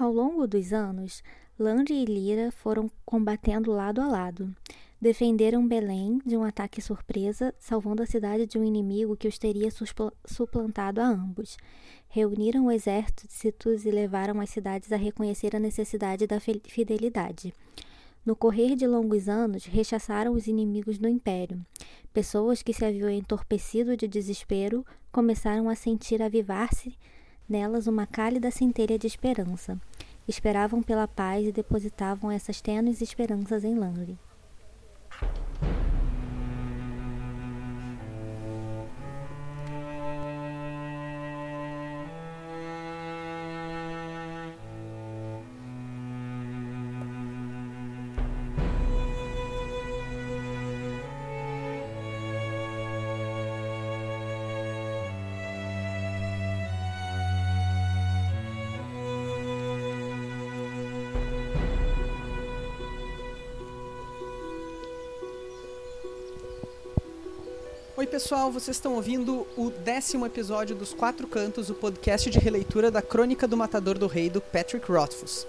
Ao longo dos anos, Landry e Lyra foram combatendo lado a lado. Defenderam Belém de um ataque surpresa, salvando a cidade de um inimigo que os teria suplantado a ambos. Reuniram exércitos e levaram as cidades a reconhecer a necessidade da fidelidade. No correr de longos anos, rechaçaram os inimigos do império. Pessoas que se haviam entorpecido de desespero começaram a sentir avivar-se nelas uma cálida centelha de esperança. Esperavam pela paz e depositavam essas tênues esperanças em Langley. Pessoal, vocês estão ouvindo o décimo episódio dos Quatro Cantos, o podcast de releitura da Crônica do Matador do Rei do Patrick Rothfuss.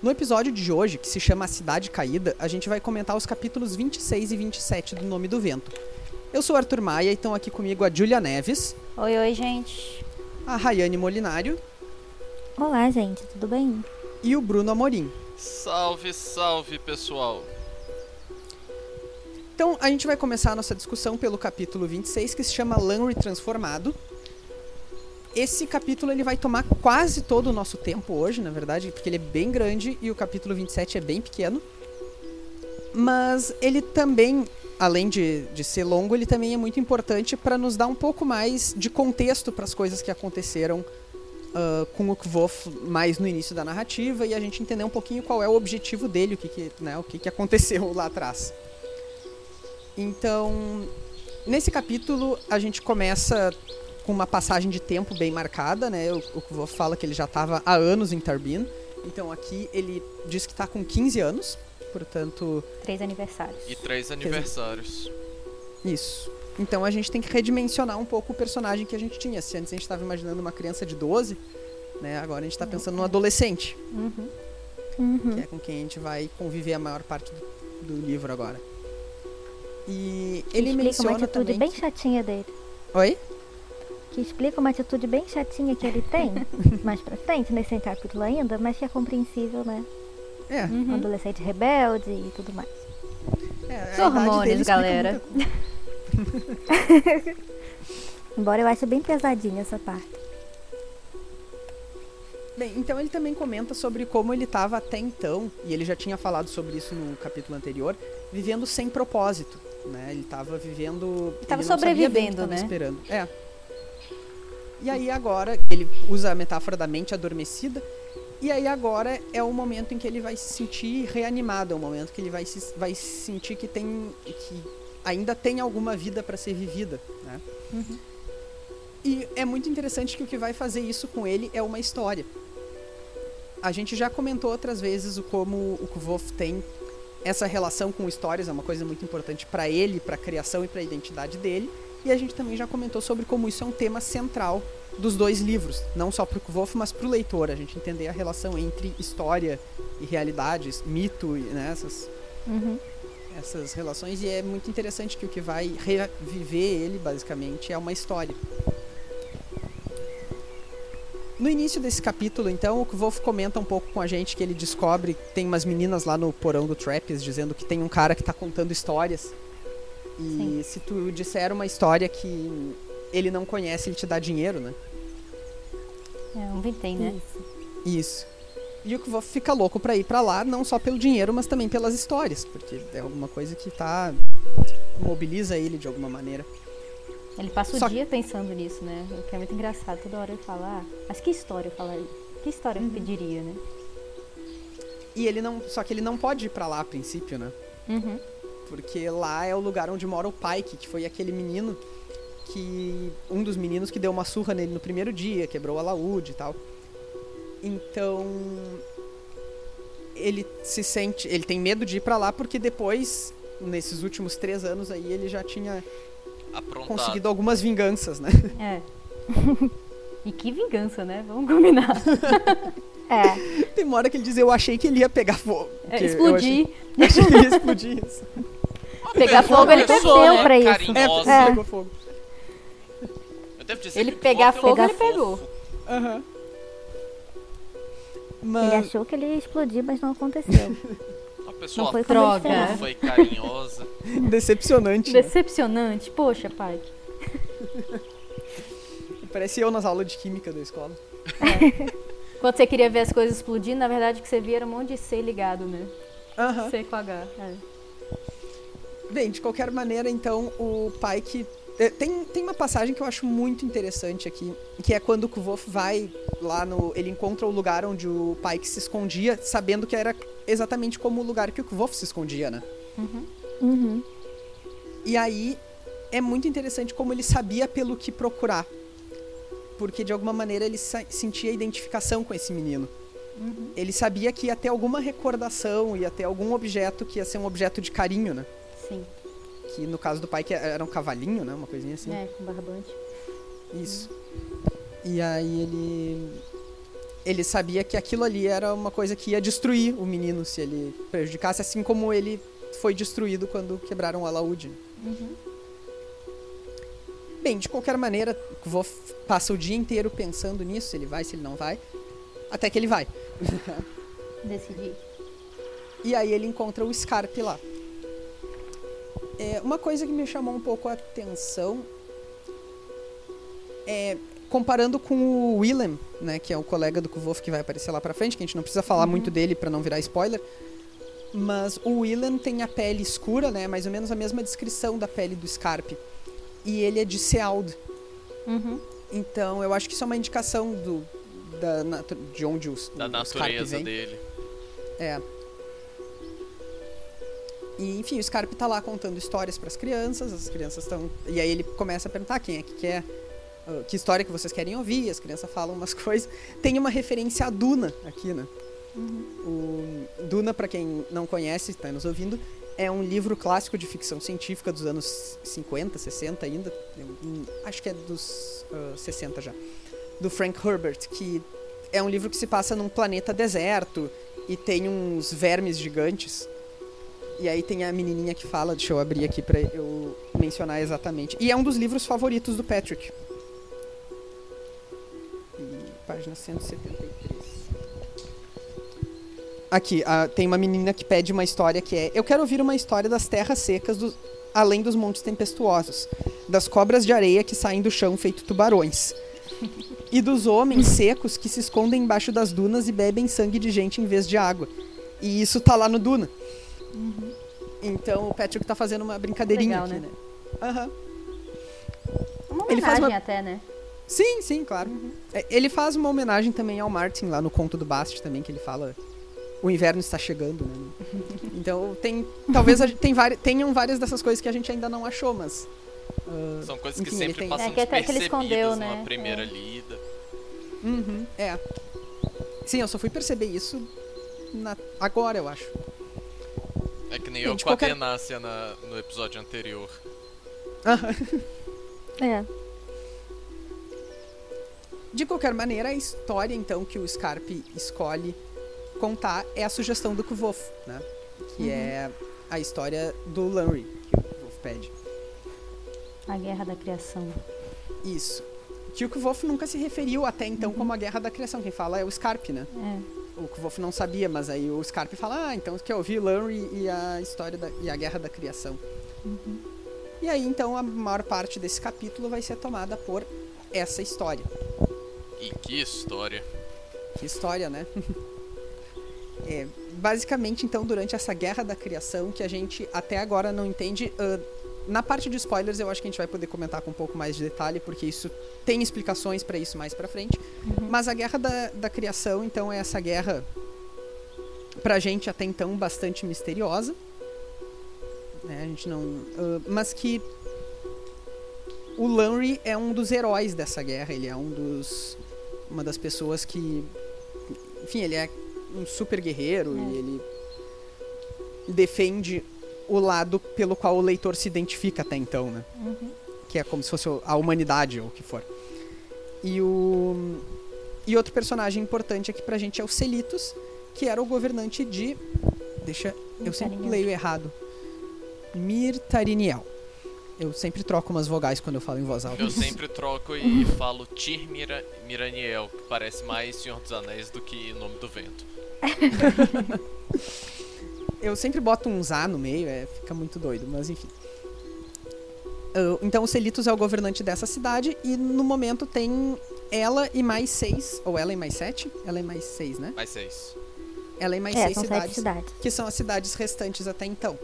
No episódio de hoje, que se chama A Cidade Caída, a gente vai comentar os capítulos 26 e 27 do Nome do Vento. Eu sou Arthur Maia e estão aqui comigo a Julia Neves. Oi, oi, gente. A Rayane Molinário. Olá, gente, tudo bem? E o Bruno Amorim. Salve, salve, pessoal. Então, a gente vai começar a nossa discussão pelo capítulo 26, que se chama Lanry Transformado. Esse capítulo ele vai tomar quase todo o nosso tempo hoje, na verdade, porque ele é bem grande e o capítulo 27 é bem pequeno. Mas ele também, além de, de ser longo, ele também é muito importante para nos dar um pouco mais de contexto para as coisas que aconteceram uh, com o Kvof mais no início da narrativa e a gente entender um pouquinho qual é o objetivo dele, o que, que, né, o que, que aconteceu lá atrás. Então, nesse capítulo a gente começa com uma passagem de tempo bem marcada, né? O, o Kvo fala que ele já estava há anos em Tarbin. Então aqui ele diz que está com 15 anos, portanto... Três aniversários. E três aniversários. Isso. Então a gente tem que redimensionar um pouco o personagem que a gente tinha. Se antes a gente estava imaginando uma criança de 12, né? Agora a gente está pensando num adolescente. Uhum. Uhum. Que é com quem a gente vai conviver a maior parte do, do livro agora. E que ele explica uma atitude bem que... chatinha dele. Oi? Que explica uma atitude bem chatinha que ele tem, mais pra frente, nesse capítulo ainda, mas que é compreensível, né? É. Um adolescente rebelde e tudo mais. é Os hormônios, galera. Embora eu ache bem pesadinha essa parte. Bem, então ele também comenta sobre como ele estava até então, e ele já tinha falado sobre isso no capítulo anterior, vivendo sem propósito, né? Ele estava vivendo, Ele tava que sobrevivendo, tava né? esperando. É. E aí agora ele usa a metáfora da mente adormecida, e aí agora é o momento em que ele vai se sentir reanimado, é o momento que ele vai se, vai sentir que tem que ainda tem alguma vida para ser vivida, né? Uhum. E é muito interessante que o que vai fazer isso com ele é uma história. A gente já comentou outras vezes o como o Kvof tem essa relação com histórias, é uma coisa muito importante para ele, para a criação e para a identidade dele. E a gente também já comentou sobre como isso é um tema central dos dois livros, não só para o Kvof, mas para o leitor, a gente entender a relação entre história e realidades, mito, e, né, essas, Uhum. essas relações. E é muito interessante que o que vai reviver ele, basicamente, é uma história. No início desse capítulo, então, o Wolf comenta um pouco com a gente que ele descobre que tem umas meninas lá no porão do Trappist dizendo que tem um cara que tá contando histórias. E Sim. se tu disser uma história que ele não conhece, ele te dá dinheiro, né? É um vintém, né? Isso. E o Wolf fica louco pra ir pra lá, não só pelo dinheiro, mas também pelas histórias, porque é alguma coisa que tá mobiliza ele de alguma maneira. Ele passa o Só- dia pensando nisso, né? O que é muito engraçado. Toda hora ele fala, ah, mas que história eu falaria? Que história Uhum. eu pediria, né? E ele não, só que ele não pode ir pra lá a princípio, né? Uhum. Porque lá é o lugar onde mora o Pike, que foi aquele menino que. Um dos meninos que deu uma surra nele no primeiro dia, quebrou o alaúde e tal. Então. Ele se sente. Ele tem medo de ir pra lá porque depois, nesses últimos três anos aí, ele já tinha Aprontado. conseguido algumas vinganças, né? É. E que vingança, né? Vamos combinar. É, Tem uma hora que ele diz, eu achei que ele ia pegar fogo. É, Que eu explodir. Achei, achei que ele ia explodir isso. Pegar fogo, ele pegou, né? pra isso. É, Carinhosa. É. pegou fogo. Eu devo dizer Ele pegar Kvof é fogo, ele pegou. Aham. ele Mas, achou que ele ia explodir, mas não aconteceu. Pessoa Não foi Droga. esperava. fofa e carinhosa. decepcionante. né? Decepcionante. Poxa, pai. Parece eu nas aulas de química da escola. Quando você queria ver as coisas explodindo, na verdade o que você via era um monte de C ligado, né? Aham. C com H. É. Bem, de qualquer maneira, então, o Pike. É, Tem, tem uma passagem que eu acho muito interessante aqui, que é quando o Kvof vai lá no. Ele encontra o lugar onde o Pike se escondia, sabendo que era exatamente como o lugar que o Kvof se escondia, né? Uhum. E aí é muito interessante como ele sabia pelo que procurar. Porque de alguma maneira ele sentia identificação com esse menino. Ele sabia que ia ter alguma recordação, ia ter algum objeto que ia ser um objeto de carinho, né? Sim. Que no caso do pai que era um cavalinho, né? Uma coisinha assim. É, com barbante. Isso. E aí ele. Ele sabia que aquilo ali era uma coisa que ia destruir o menino se ele prejudicasse, assim como ele foi destruído quando quebraram o alaúde. Bem, de qualquer maneira, vou passa o dia inteiro pensando nisso, se ele vai, se ele não vai, até que ele vai. Decidi. E aí ele encontra o Scarpe lá. É, uma coisa que me chamou um pouco a atenção é comparando com o Willem, né, que é o colega do Kvolf que vai aparecer lá pra frente, que a gente não precisa falar muito dele pra não virar spoiler. Mas o Willem tem a pele escura, né, mais ou menos a mesma descrição da pele do Scarpe. E ele é de Seald. Uhum. Então, eu acho que isso é uma indicação do da de onde os, Da o Scarpe natureza vem. dele. É. E, enfim, o Scarpe tá lá contando histórias para as crianças, as crianças estão. E aí ele começa a perguntar quem é que quer. ah, que história que vocês querem ouvir? As crianças falam umas coisas. Tem uma referência a Duna aqui, né? O Duna, para quem não conhece, está nos ouvindo, é um livro clássico de ficção científica dos anos 50, 60 ainda. Acho que é dos ah, 60 já. Do Frank Herbert, que é um livro que se passa num planeta deserto e tem uns vermes gigantes. E aí tem a menininha que fala, deixa eu abrir aqui pra eu mencionar exatamente. E é um dos livros favoritos do Patrick. E, página 173. Aqui, ah, tem uma menina que pede uma história que é: Eu quero ouvir uma história das terras secas dos- além dos montes tempestuosos, das cobras de areia que saem do chão feito tubarões, e dos homens secos que se escondem embaixo das dunas e bebem sangue de gente em vez de água. E isso tá lá no Duna. Então o Patrick tá fazendo uma brincadeirinha Legal, aqui, né? né? Aham. Uma Ele faz homenagem uma- até, né? Sim, sim, claro. É, Ele faz uma homenagem também ao Martin lá no conto do Bast também, que ele fala o inverno está chegando, né? Então tem. Talvez a gente tem vari, tenham várias dessas coisas que a gente ainda não achou, mas. ah, São coisas que Enfim, ele sempre tem- passam É, que até que ele escondeu, numa né? primeira É. lida. uhum, é. Sim, eu só fui perceber isso na- agora, eu acho. É que nem eu de com qualquer- a Tenácia na- no episódio anterior. É. De qualquer maneira, a história então que o Scarpe escolhe contar é a sugestão do Kvof, né? Que é a história do Lanry, que o Kvof pede. A guerra da criação. Isso. Que o Kvof nunca se referiu até então como a Guerra da Criação. Quem fala é o Scarpe, né? É. O Kvof não sabia, mas aí o Scarpe fala, ah, então quer ouvir Lanry e a história da, e a Guerra da Criação. E aí, então, a maior parte desse capítulo vai ser tomada por essa história. E que história. Que história, né? É, basicamente, então, durante essa guerra da criação, que a gente até agora não entende. ah, na parte de spoilers, eu acho que a gente vai poder comentar com um pouco mais de detalhe, porque isso tem explicações para isso mais pra frente. Mas a guerra da, da criação, então, é essa guerra, pra gente até então, bastante misteriosa. Né? A gente não. ah, mas que. O Lanry é um dos heróis dessa guerra, ele é um dos. Uma das pessoas que. Enfim, ele é um super guerreiro É. e ele defende o lado pelo qual o leitor se identifica até então, né? Que é como se fosse a humanidade ou o que for. E o e outro personagem importante aqui pra gente é o Celitos, que era o governante de deixa eu sempre Mirtariniel. leio errado. Mirtariniel. Eu sempre troco umas vogais quando eu falo em voz alta. Eu sempre troco e falo Tir Mira- Miraniel, que parece mais Senhor dos Anéis do que Nome do Vento. Eu sempre boto um Zá no meio, é, fica muito doido, mas enfim. Ah, então o Celitos é o governante dessa cidade e no momento tem ela e mais seis, ou ela e mais sete? Ela e mais seis, né? Mais seis. Ela e mais É, seis cidades, cidades. que são as cidades restantes até então.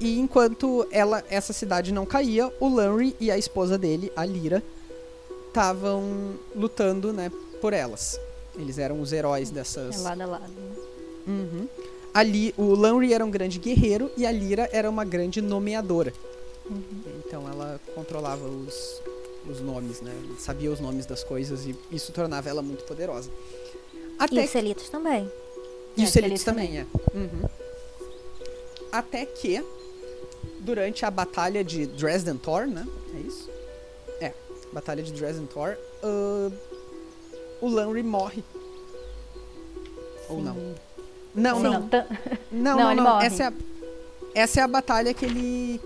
E enquanto ela, essa cidade não caía, o Lanry e a esposa dele, a Lyra, estavam lutando, né, por elas. Eles eram os heróis É dessas, lado a lado. né? Uhum. Ali, o Lanry era um grande guerreiro e a Lyra era uma grande nomeadora. Então ela controlava os, os nomes, né? Sabia os nomes das coisas e isso tornava ela muito poderosa. E Até os Celitos também. e É, os os Celitos Celitos também, é. Uhum. Até que, durante a batalha de Dresden Tor, né? É isso? É, batalha de Dresden Tor, ah, o Lanry morre. Ou não? Não, Sim, não. tan- Não, Não, não, ele não. morre. Essa é, a, essa é a batalha que ele.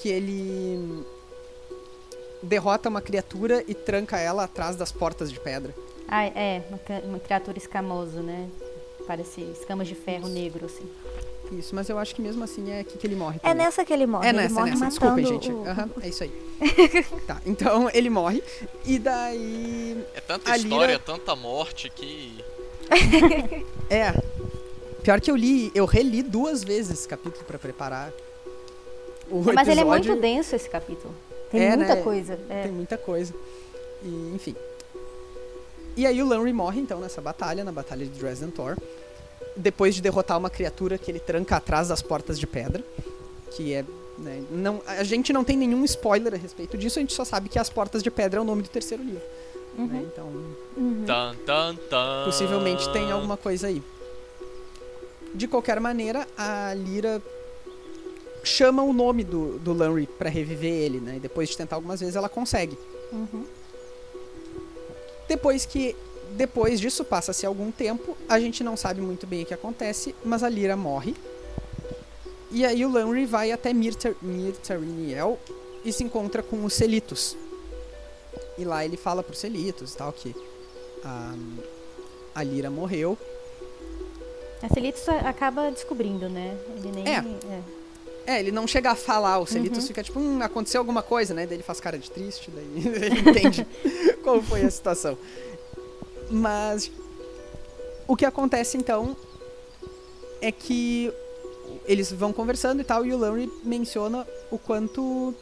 que ele. derrota uma criatura e tranca ela atrás das portas de pedra. Ah, é, uma, cri- uma criatura escamosa, né? Parece escamas de ferro negro, assim. Isso, mas eu acho que mesmo assim é aqui que ele morre. É também. nessa que ele morre. É ele nessa, morre nessa. Desculpem, gente. o- Aham, é isso aí. tá, então ele morre. E daí. É tanta história, tanta morte que. É. Pior que eu li, eu reli duas vezes esse capítulo pra preparar. O Mas ele é episódio. muito denso, esse capítulo. Tem É, muita né? coisa. É. Tem muita coisa. E, enfim. E aí o Lanry morre, então, nessa batalha, na batalha de Dresden Tor. Depois de derrotar uma criatura que ele tranca atrás das portas de pedra. Que é. né, não, a gente não tem nenhum spoiler a respeito disso, a gente só sabe que as portas de pedra é o nome do terceiro livro. né, Então, Uhum. Tan, tan, tan. possivelmente tem alguma coisa aí. De qualquer maneira, a Lyra chama o nome do, do Lanry pra reviver ele, né? E depois de tentar algumas vezes, ela consegue. Uhum. Depois que depois disso passa-se algum tempo, a gente não sabe muito bem o que acontece, mas a Lyra morre. E aí o Lanry vai até Mirtar Mirtariniel e se encontra com os Celitos. E lá ele fala pro Celitos e tal que a, a Lyra morreu. A Celitos acaba descobrindo, né? Ele nem. É. É, ele não chega a falar, o Celitos fica tipo, hum, aconteceu alguma coisa, né? Daí ele faz cara de triste, daí ele entende qual foi a situação. Mas o que acontece então é que eles vão conversando e tal, e o Lanry menciona o quanto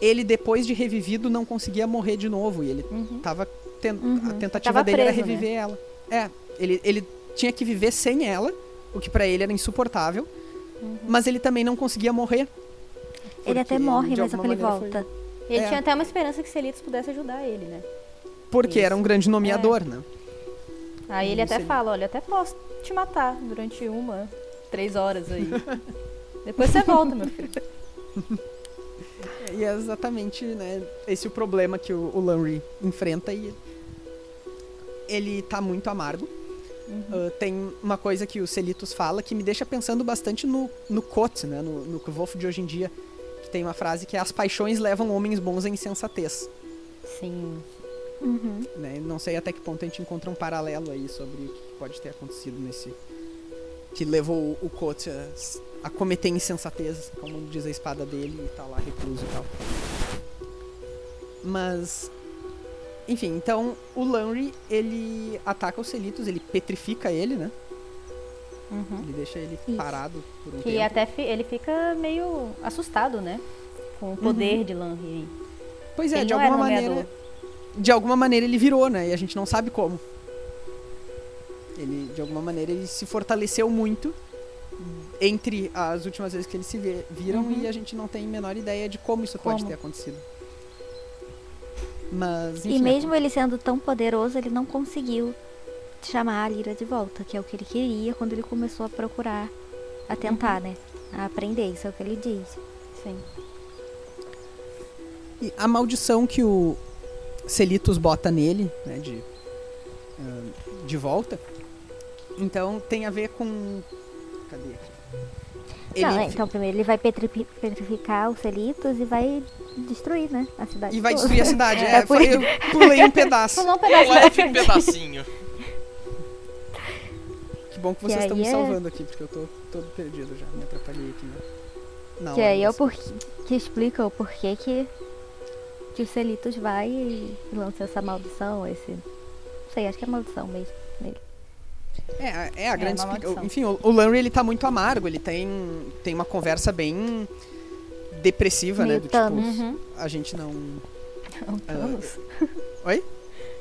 ele, depois de revivido, não conseguia morrer de novo. E ele Uhum. tava. ten- A tentativa Tava dele era preso, né? reviver ela. É, ele, ele tinha que viver sem ela, o que pra ele era insuportável. Mas ele também não conseguia morrer. Ele até morre, de mas ele maneira foi- volta. Ele É. tinha até uma esperança que Celitos pudesse ajudar ele, né? Porque era um Isso. grande nomeador, né? Aí ele Isso, até ele- fala, olha, até posso te matar durante uma, três horas aí. Depois você volta, meu filho. E é exatamente né, esse o problema que o, o Lanry enfrenta e ele tá muito amargo. Ah, tem uma coisa que o Celitos fala que me deixa pensando bastante no, no Kot, né, no, no Kvolf de hoje em dia, que tem uma frase que é as paixões levam homens bons à insensatez. Sim. Uhum. Né? Não sei até que ponto a gente encontra um paralelo aí sobre o que pode ter acontecido nesse... Que levou o, o Kot a, a cometer insensatez, como diz a espada dele, e tá lá recluso e tal. Mas... Enfim, então o Lanry, ele ataca os Celitos, ele petrifica ele, né? Uhum. Ele deixa ele Isso. parado por um Que tempo. até fi- ele fica meio assustado, né? Com o poder de Lanry. Pois é, ele de era alguma maneira... De alguma maneira ele virou, né? E a gente não sabe como. Ele, de alguma maneira, ele se fortaleceu muito entre as últimas vezes que eles se viram Uhum. e a gente não tem a menor ideia de como isso pode Como. ter acontecido. Mas, enfim, E mesmo ele sendo tão poderoso, ele não conseguiu chamar a Lyra de volta, que é o que ele queria quando ele começou a procurar, a tentar, né? A aprender, isso é o que ele diz. Sim. E a maldição que o, Celitos bota nele, né, de, de volta. Então tem a ver com. Cadê aqui? Não, é, então primeiro ele vai petrifi- petrificar os Celitos e vai destruir, né? A cidade. E vai toda. destruir a cidade. É, É, por foi- eu pulei um pedaço. Pulou um pedaço Um leve pedacinho. Que bom que Que vocês estão me é- salvando aqui, porque eu tô todo perdido já. Me atrapalhei aqui, né? Na Que aí é o porquê que explica o porquê que, que os Celitos vai e lança essa maldição, esse. Não sei, acho que é maldição mesmo. nele. É, é a grande explica- maldição. Enfim, o, o Lanry ele tá muito amargo, ele tem, tem uma conversa bem depressiva, né? Meio Do Thanos. tipo, Uhum. a gente não. É um Thanos? Oi?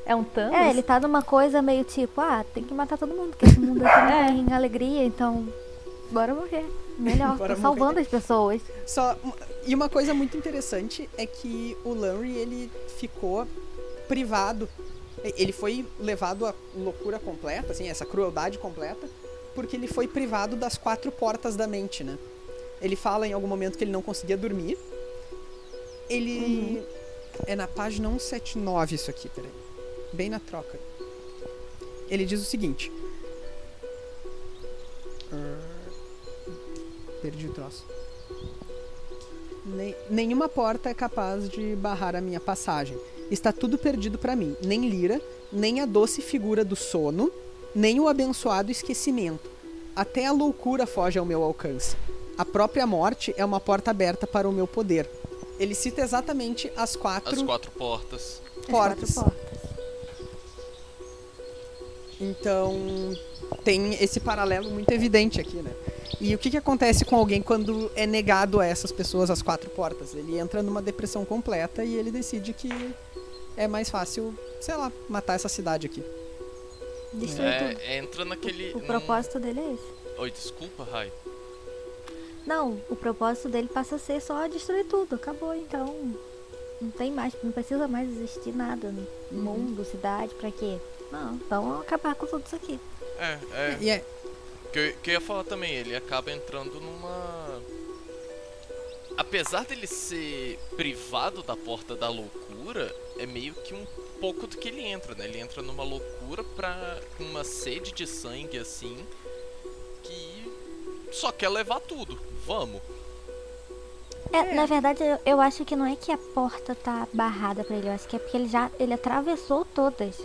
É um Thanos? É, ele tá numa coisa meio tipo, ah, tem que matar todo mundo, porque esse mundo aqui É. não tem alegria, então. Bora morrer. Melhor, Bora tô salvando as pessoas. Só, e uma coisa muito interessante é que o Lanry ele ficou privado. Ele foi levado à loucura completa, assim, essa crueldade completa, porque ele foi privado das quatro portas da mente, né? Ele fala em algum momento que ele não conseguia dormir. Ele. É na página 179 isso aqui, peraí. Bem na troca. Ele diz o seguinte. Ah, Perdi o troço. Nem- nenhuma porta é capaz de barrar a minha passagem. Está tudo perdido para mim. Nem Lira, nem a doce figura do sono, nem o abençoado esquecimento. Até a loucura foge ao meu alcance. A própria morte é uma porta aberta para o meu poder. Ele cita exatamente as quatro, As quatro portas. Quatro portas. Então, tem esse paralelo muito evidente aqui, né? E o que, que acontece com alguém quando é negado a essas pessoas as quatro portas? Ele entra numa depressão completa e ele decide que é mais fácil, sei lá, matar essa cidade aqui. Destruir tudo. É, entra naquele. O num- propósito dele é esse. Oi, desculpa, Rai. Não, o propósito dele passa a ser só destruir tudo. Acabou, então. Não tem mais, não precisa mais existir nada. né? Mundo, cidade, pra quê? Não, vamos acabar com tudo isso aqui. É, é. E é, Que que eu ia falar também, ele acaba entrando numa. Apesar dele ser privado da porta da loucura, é meio que um pouco do que ele entra, né? Ele entra numa loucura pra. com uma sede de sangue assim. que só quer levar tudo. Vamos. É, na verdade, eu, eu acho que não é que a porta tá barrada pra ele, eu acho que é porque ele já ele atravessou todas.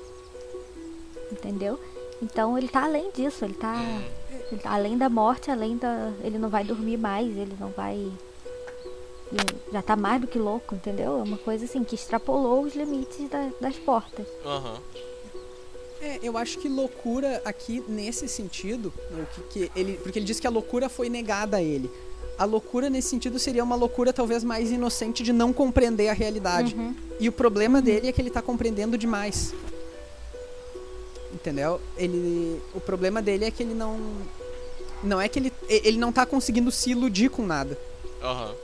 Entendeu? Então ele tá além disso, ele tá, Hum, ele tá além da morte, além da. Ele não vai dormir mais, ele não vai. Já tá mais do que louco, entendeu? É uma coisa assim que extrapolou os limites da- das portas. Aham. é, eu acho que loucura aqui, nesse sentido, né, o que, que ele, porque ele diz que a loucura foi negada a ele. A loucura, nesse sentido, seria uma loucura talvez mais inocente de não compreender a realidade. Uhum. E o problema dele é que ele tá compreendendo demais. Entendeu? Ele, o problema dele é que ele não não é que ele ele não tá conseguindo se iludir com nada. Aham.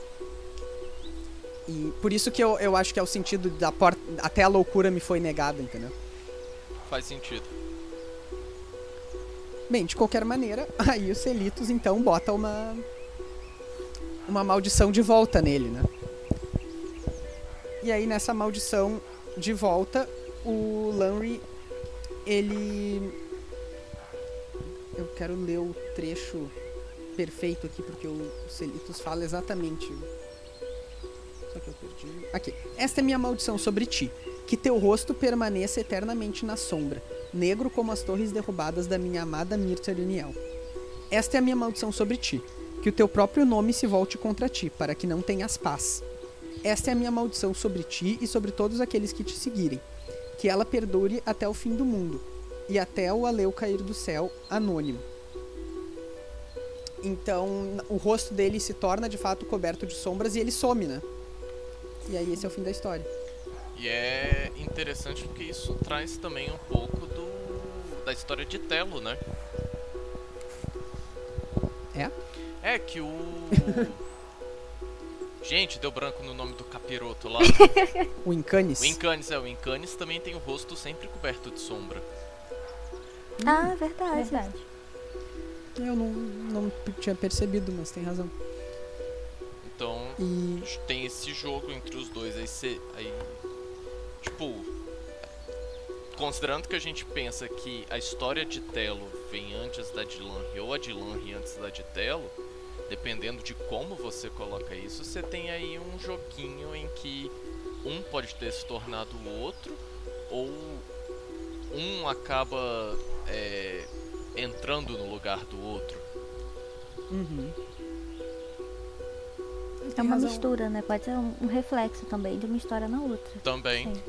E por isso que eu, eu acho que é o sentido da porta até a loucura me foi negada, entendeu? Faz sentido. Bem, de qualquer maneira, aí os Celitos então bota uma uma maldição de volta nele, né? E aí nessa maldição de volta, o Lanry ele eu quero ler o trecho perfeito aqui porque o Celitos fala exatamente. Aqui. Esta é minha maldição sobre ti, que teu rosto permaneça eternamente na sombra, negro como as torres derrubadas da minha amada Mirta Liniel. Esta é a minha maldição sobre ti, que o teu próprio nome se volte contra ti, para que não tenhas paz. Esta é a minha maldição sobre ti e sobre todos aqueles que te seguirem, que ela perdure até o fim do mundo, e até o aleu cair do céu, anônimo. Então, o rosto dele se torna de fato coberto de sombras e ele some, né? E aí esse é o fim da história. E é interessante porque isso traz também um pouco do da história de Telo, né? É? É que o Gente, deu branco no nome do capiroto lá. O Incanis. O Incanis, é, o Incanis também tem o rosto sempre coberto de sombra. Ah, verdade. Verdade. Eu não, não tinha percebido, mas tem razão. Então, E tem esse jogo entre os dois aí você aí tipo, considerando que a gente pensa que a história de Telo vem antes da de Lanri ou a de Lanri antes da de Telo, dependendo de como você coloca isso, você tem aí um joguinho em que um pode ter se tornado o outro, ou um acaba é, entrando no lugar do outro. Uhum. É uma razão. mistura, né? Pode ser um, um reflexo também de uma história na outra. Também. Sim.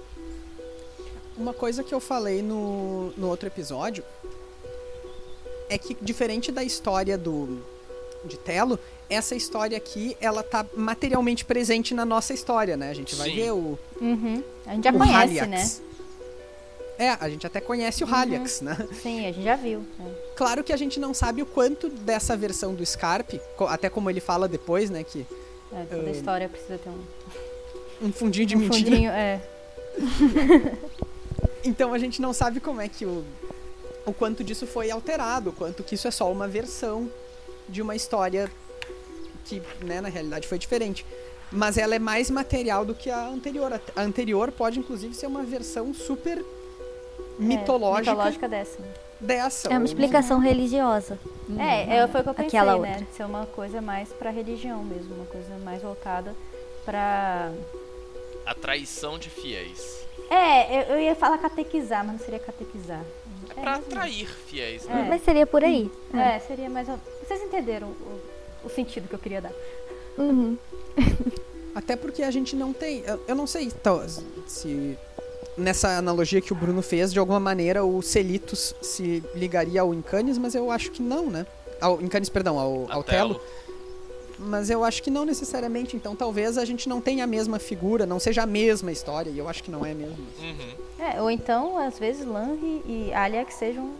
Uma coisa que eu falei no, no outro episódio é que, diferente da história do de Telo, essa história aqui, ela tá materialmente presente na nossa história, né? A gente vai Sim. ver o, Uhum. A gente já o conhece, Haliax. né? É, a gente até conhece o Uhum. Haliax, né? Sim, a gente já viu. né? Claro que a gente não sabe o quanto dessa versão do Scarpe, até como ele fala depois, né? Que É, toda Ah, história precisa ter um, um fundinho de um mentira. fundinho. É. Então a gente não sabe como é que o. O quanto disso foi alterado, o quanto que isso é só uma versão de uma história que, né, na realidade foi diferente. Mas ela é mais material do que a anterior. A a anterior pode, inclusive, ser uma versão super mitológica, É, mitológica dessa. Dessa. É uma explicação religiosa. É, é, foi o que eu pensei, Aquela né? outra. Ser uma coisa mais pra religião mesmo, uma coisa mais voltada pra. A traição de fiéis. É, eu, eu ia falar catequizar, mas não seria catequizar. É É, pra atrair fiéis, É. né? Mas seria por aí. É, seria mais. Vocês entenderam o, o sentido que eu queria dar? Uhum. Até porque a gente não tem. Eu, eu não sei então, se. Nessa analogia que o Bruno fez, de alguma maneira o Celitos se ligaria ao Incanis, mas eu acho que não, né? Ao Incanis, perdão, ao, ao Telo. Mas eu acho que não necessariamente. Então talvez a gente não tenha a mesma figura, não seja a mesma história, e eu acho que não é mesmo. Uhum. É, ou então, às vezes, Lanri e Aliax sejam.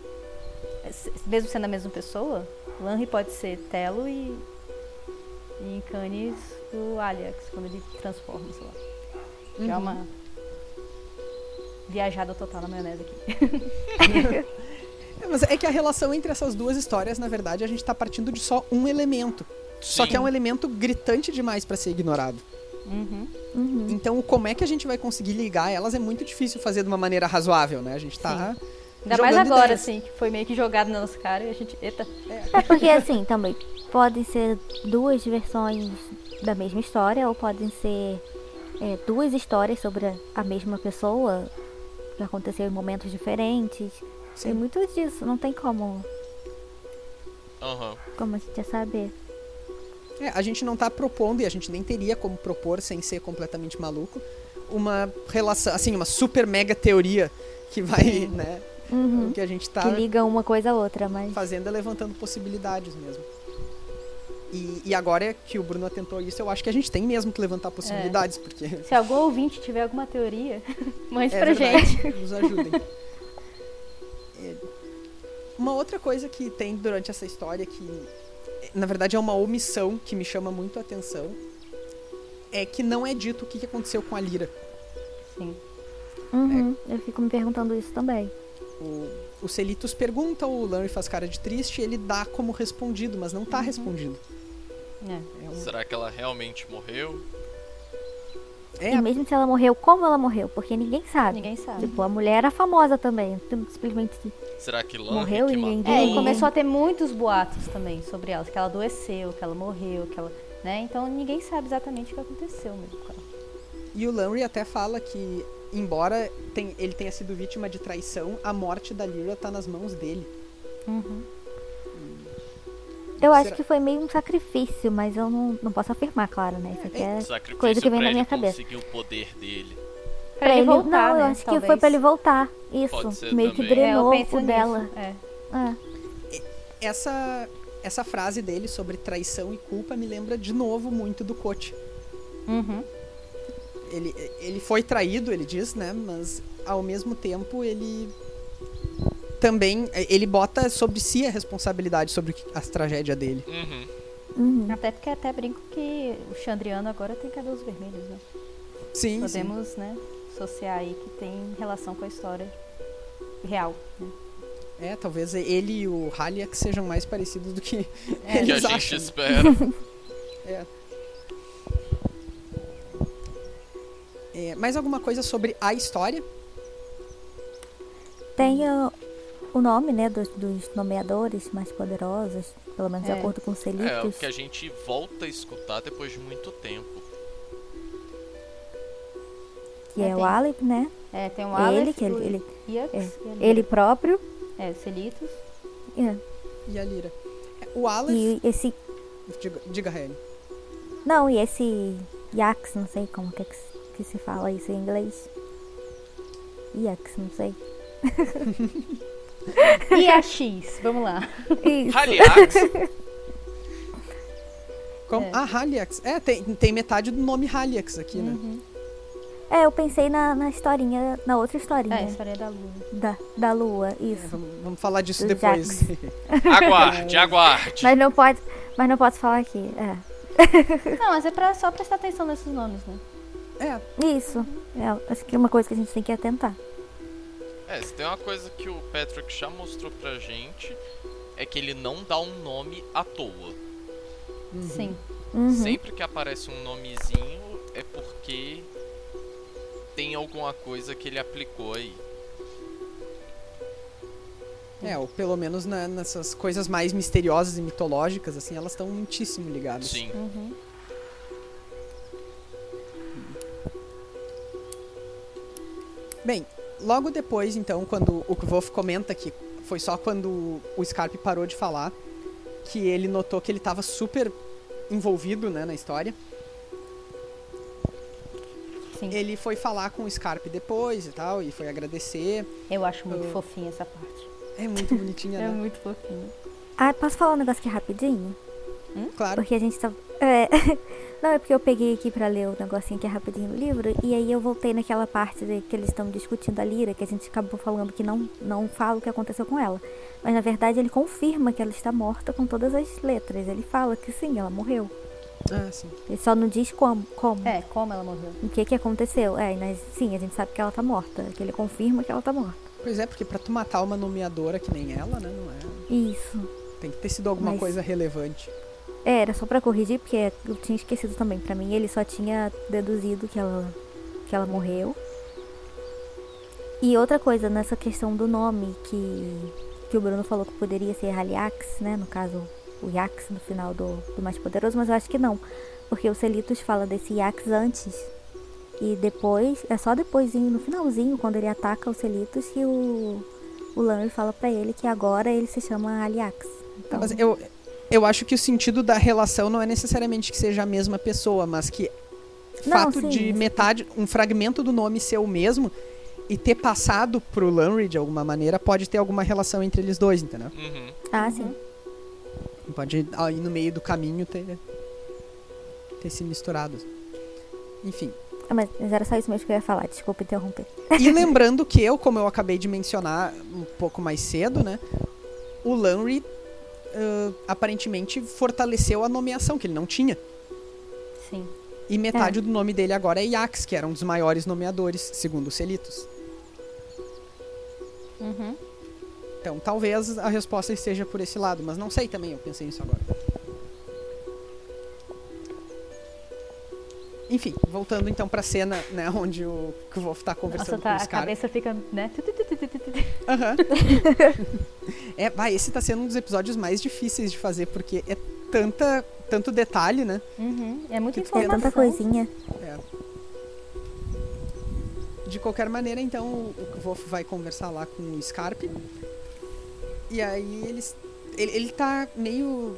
se- Mesmo sendo a mesma pessoa, Lanri pode ser Telo e. E Incanis o Aliax, quando ele transforma, sei lá. É Uhum. uma. Viajada total na maionese aqui. É, mas é que a relação entre essas duas histórias, na verdade, a gente tá partindo de só um elemento. Só Sim. que é um elemento gritante demais pra ser ignorado. Uhum. Uhum. Então, como é que a gente vai conseguir ligar elas é muito difícil fazer de uma maneira razoável, né? A gente tá. Ainda mais agora, ideias. assim, que foi meio que jogado na nossa cara e a gente. Eita. É porque assim, também podem ser duas versões da mesma história ou podem ser é, duas histórias sobre a mesma pessoa que aconteceu em momentos diferentes. Tem muito disso, não tem como, Aham. como a gente ia saber. É, a gente não tá propondo, e a gente nem teria como propor, sem ser completamente maluco, uma relação, assim, uma super mega teoria que vai, né? Uhum. Que a gente tá Que liga uma coisa a outra, mas. fazendo é levantando possibilidades mesmo. E, e agora que o Bruno atentou isso, eu acho que a gente tem mesmo que levantar possibilidades, porque Se algum ouvinte tiver alguma teoria, mande é pra verdade, gente. nos ajudem. É, Uma outra coisa que tem durante essa história que, na verdade, é uma omissão que me chama muito a atenção, é que não é dito o que aconteceu com a Lyra. Sim. Uhum. Eu fico me perguntando isso também. O, o Celitos pergunta, o Larry faz cara de triste, e ele dá como respondido, mas não tá respondido. É. É, um- Será que ela realmente morreu? é, E mesmo se ela morreu, como ela morreu? Porque ninguém sabe. Ninguém sabe. Tipo, a mulher era famosa também. Simplesmente. Será que Lanry Morreu que e ninguém matou? É, Uhum. e começou a ter muitos boatos também sobre ela, que ela adoeceu, que ela morreu, que ela. Né? Então ninguém sabe exatamente o que aconteceu mesmo com ela. E o Lanry até fala que, embora tem- ele tenha sido vítima de traição, a morte da Lyra tá nas mãos dele. Uhum. Eu acho Será- que foi meio um sacrifício, mas eu não, não posso afirmar, claro, né? Isso aqui é. Sacrifício Coisa que vem pra na minha ele cabeça. conseguir o poder dele. Pra ele voltar, não, né? eu acho que talvez. foi pra ele voltar. Isso. Pode ser meio que também. É, eu drenou penso o dela. É. É. Essa, essa frase dele sobre traição e culpa me lembra de novo muito do Coach. Uhum. Ele, ele foi traído, ele diz, né? Mas ao mesmo tempo ele também ele bota sobre si a responsabilidade sobre que- a tragédia dele. Uhum. Uhum. Até porque até brinco que o Chandriano agora tem cabelos vermelhos, né? Sim, sim. Podemos, né, associar aí que tem relação com a história real. Né? É, talvez ele e o Haliak sejam mais parecidos do que É. Que a eles gente acham. espera. É. É, mais alguma coisa sobre a história? Tem o, o nome, né, dos, dos nomeadores mais poderosos, pelo menos de É. acordo com os É, o Selitos. que a gente volta a escutar depois de muito tempo. que É, é o tem. Alep, né? É, tem o Ele, Aleph, que ele, o ele, Iax, é, ele próprio. É, Celitos. é, E a Lira. É, O Aleph. E esse. Diga, diga. Não, e esse Yax, não sei como que, é que se- que se fala isso em inglês. Yax, não sei. E a X, vamos lá. Isso. Haliax, Como? É. Ah, Haliax. É, tem, tem metade do nome Haliax aqui, né? Uhum. É, eu pensei na, na historinha, na outra historinha. É, a história da Lua. Da, da lua, É, isso. vamos, vamos falar disso Do depois. aguarde, aguarde. Mas não pode. Mas não posso falar aqui. É. Não, mas é pra só prestar atenção nesses nomes, né? É, Isso. É, acho que é uma coisa que a gente tem que atentar. É, se tem uma coisa que o Patrick já mostrou pra gente, é que ele não dá um nome à toa. Sim. Uhum. Sempre que aparece um nomezinho, é porque tem alguma coisa que ele aplicou aí. é, ou pelo menos na- nessas coisas mais misteriosas e mitológicas, assim, elas estão muitíssimo ligadas. Sim. Uhum. Bem, logo depois, então, quando o Kvolf comenta que foi só quando o Scarpe parou de falar que ele notou que ele estava super envolvido né, na história. Sim. Ele foi falar com o Scarpe depois e tal, e foi agradecer. Eu acho muito Eu- fofinha essa parte. É muito bonitinha, É né? muito fofinha. Ah, posso falar um negócio aqui rapidinho? Claro. Porque a gente tá. É... Não, é porque eu peguei aqui pra ler o negocinho aqui rapidinho no livro, e aí eu voltei naquela parte de, que eles estão discutindo a Lira, que a gente acabou falando que não, não fala o que aconteceu com ela. Mas na verdade ele confirma que ela está morta com todas as letras. Ele fala que sim, ela morreu. Ah, sim. Ele só não diz como, como É, como ela morreu. o que que aconteceu. É, mas sim, a gente sabe que ela tá morta. Que ele confirma que ela tá morta. Pois é, porque pra tu matar uma nomeadora que nem ela, né, não é... Isso. Tem que ter sido alguma Mas- coisa relevante. É, era só pra corrigir, porque eu tinha esquecido também. Pra mim, ele só tinha deduzido que ela, que ela morreu. E outra coisa, nessa questão do nome, que, que o Bruno falou que poderia ser Haliax, né? No caso, o Yax no final do, do Mais Poderoso, mas eu acho que não. Porque o Celitos fala desse Yax antes. E depois, é só depois, no finalzinho, quando ele ataca o Celitos, que o, o Lanry fala pra ele que agora ele se chama Haliax. Então, Mas eu, eu acho que o sentido da relação não é necessariamente que seja a mesma pessoa, mas que Não, fato sim, de isso. metade, um fragmento do nome ser o mesmo e ter passado pro Lanry de alguma maneira pode ter alguma relação entre eles dois, entendeu? Uhum. Ah, sim. Pode aí no meio do caminho ter ter se misturado. Enfim. Ah, Mas mas era só isso mesmo que eu ia falar, desculpa interromper. E lembrando que eu, como eu acabei de mencionar um pouco mais cedo, né? O Lanry ãh, aparentemente fortaleceu a nomeação que ele não tinha. Sim. E metade do nome dele agora é Yax, que era um dos maiores nomeadores, segundo os Celitos. Uhum. Então talvez a resposta esteja por esse lado, mas não sei também, eu pensei nisso agora. Enfim, voltando então pra cena, né, onde o Kvolf tá conversando Nossa, tá, com o a Scar. cabeça fica, né? Aham. é, vai, esse tá sendo um dos episódios mais difíceis de fazer, porque é tanta, tanto detalhe, né? Uhum. É muita Que tu quer É informação. tanta coisinha. É. De qualquer maneira, então, o o Wolf vai conversar lá com o Scarpe. E aí eles. Ele, ele tá meio.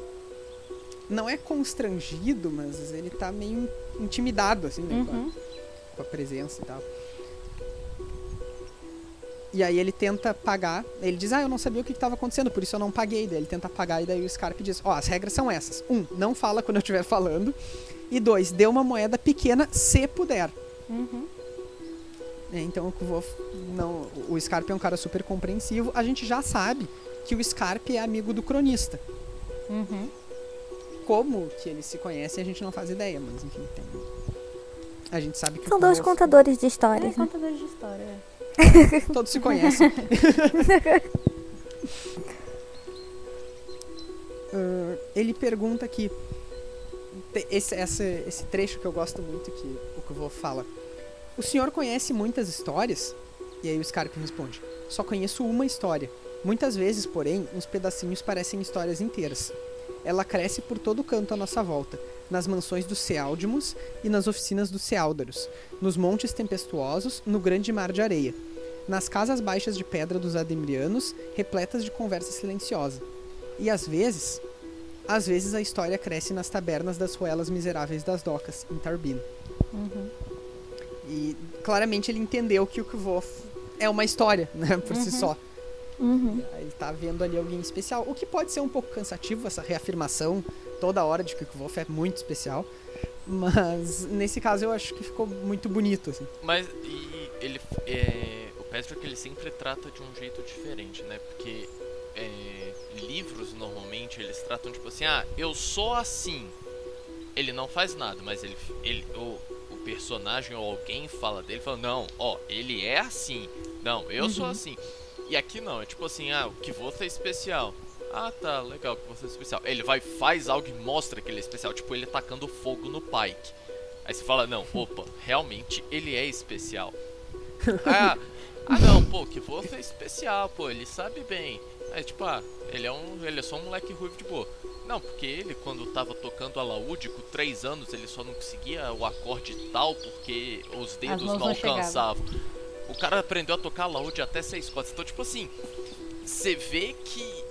Não é constrangido, mas ele tá meio intimidado, assim, né? com a- Uhum. com a presença e tal. E aí ele tenta pagar. Ele diz, ah, eu não sabia o que estava acontecendo, por isso eu não paguei. Daí ele tenta pagar e daí o Scarpe diz, ó, as regras são essas. Um, não fala quando eu estiver falando. E dois, dê uma moeda pequena se puder. Uhum. É, então o Kvolf não, o Scarpe é um cara super compreensivo. A gente já sabe que o Scarpe é amigo do cronista. Uhum. Como que eles se conhecem, a gente não faz ideia, mas enfim, tem. A gente sabe que São dois contadores de É, histórias, né? contadores de história. é. Todos se conhecem. Ah, ele pergunta aqui. te- Esse, essa- esse trecho que eu gosto muito que o que eu vou fala. O senhor conhece muitas histórias? E aí o Scarpe responde: só conheço uma história. Muitas vezes, porém, uns pedacinhos parecem histórias inteiras. Ela cresce por todo canto à nossa volta, nas mansões dos Seáldimus e nas oficinas dos Seáldaros, nos montes tempestuosos, no grande mar de areia, nas casas baixas de pedra dos Ademrianos, repletas de conversa silenciosa. E às vezes, às vezes a história cresce nas tabernas das ruelas miseráveis das docas, em Tarbin. E claramente ele entendeu que o Kvof é uma história, né, por si só. Uhum. Ele tá vendo ali alguém especial, o que pode ser um pouco cansativo, essa reafirmação toda hora de que o Kvof é muito especial. Mas nesse caso eu acho que ficou muito bonito, assim. Mas e ele. É, o Patrick ele sempre trata de um jeito diferente, né? Porque é, livros normalmente eles tratam tipo assim, ah, eu sou assim. Ele não faz nada, mas ele, ele o, o personagem ou alguém fala dele, fala, não, ó, ele é assim. Não, eu sou assim. E aqui não, é tipo assim, ah, o que você é especial. Ah, tá, legal, que você é especial. Ele vai, faz algo e mostra que ele é especial, tipo ele tacando fogo no Pike. Aí você fala, não, opa, realmente ele é especial. Ah, ah não, pô, que você é especial, pô, ele sabe bem. Aí tipo, ah, ele é um. Ele é só um moleque ruivo de boa. Não, porque ele, quando tava tocando alaúde, com 3 anos, ele só não conseguia o acorde tal porque os dedos não não chegavam. O cara aprendeu a tocar alaúde até 6 cordas. Então, tipo assim, você vê que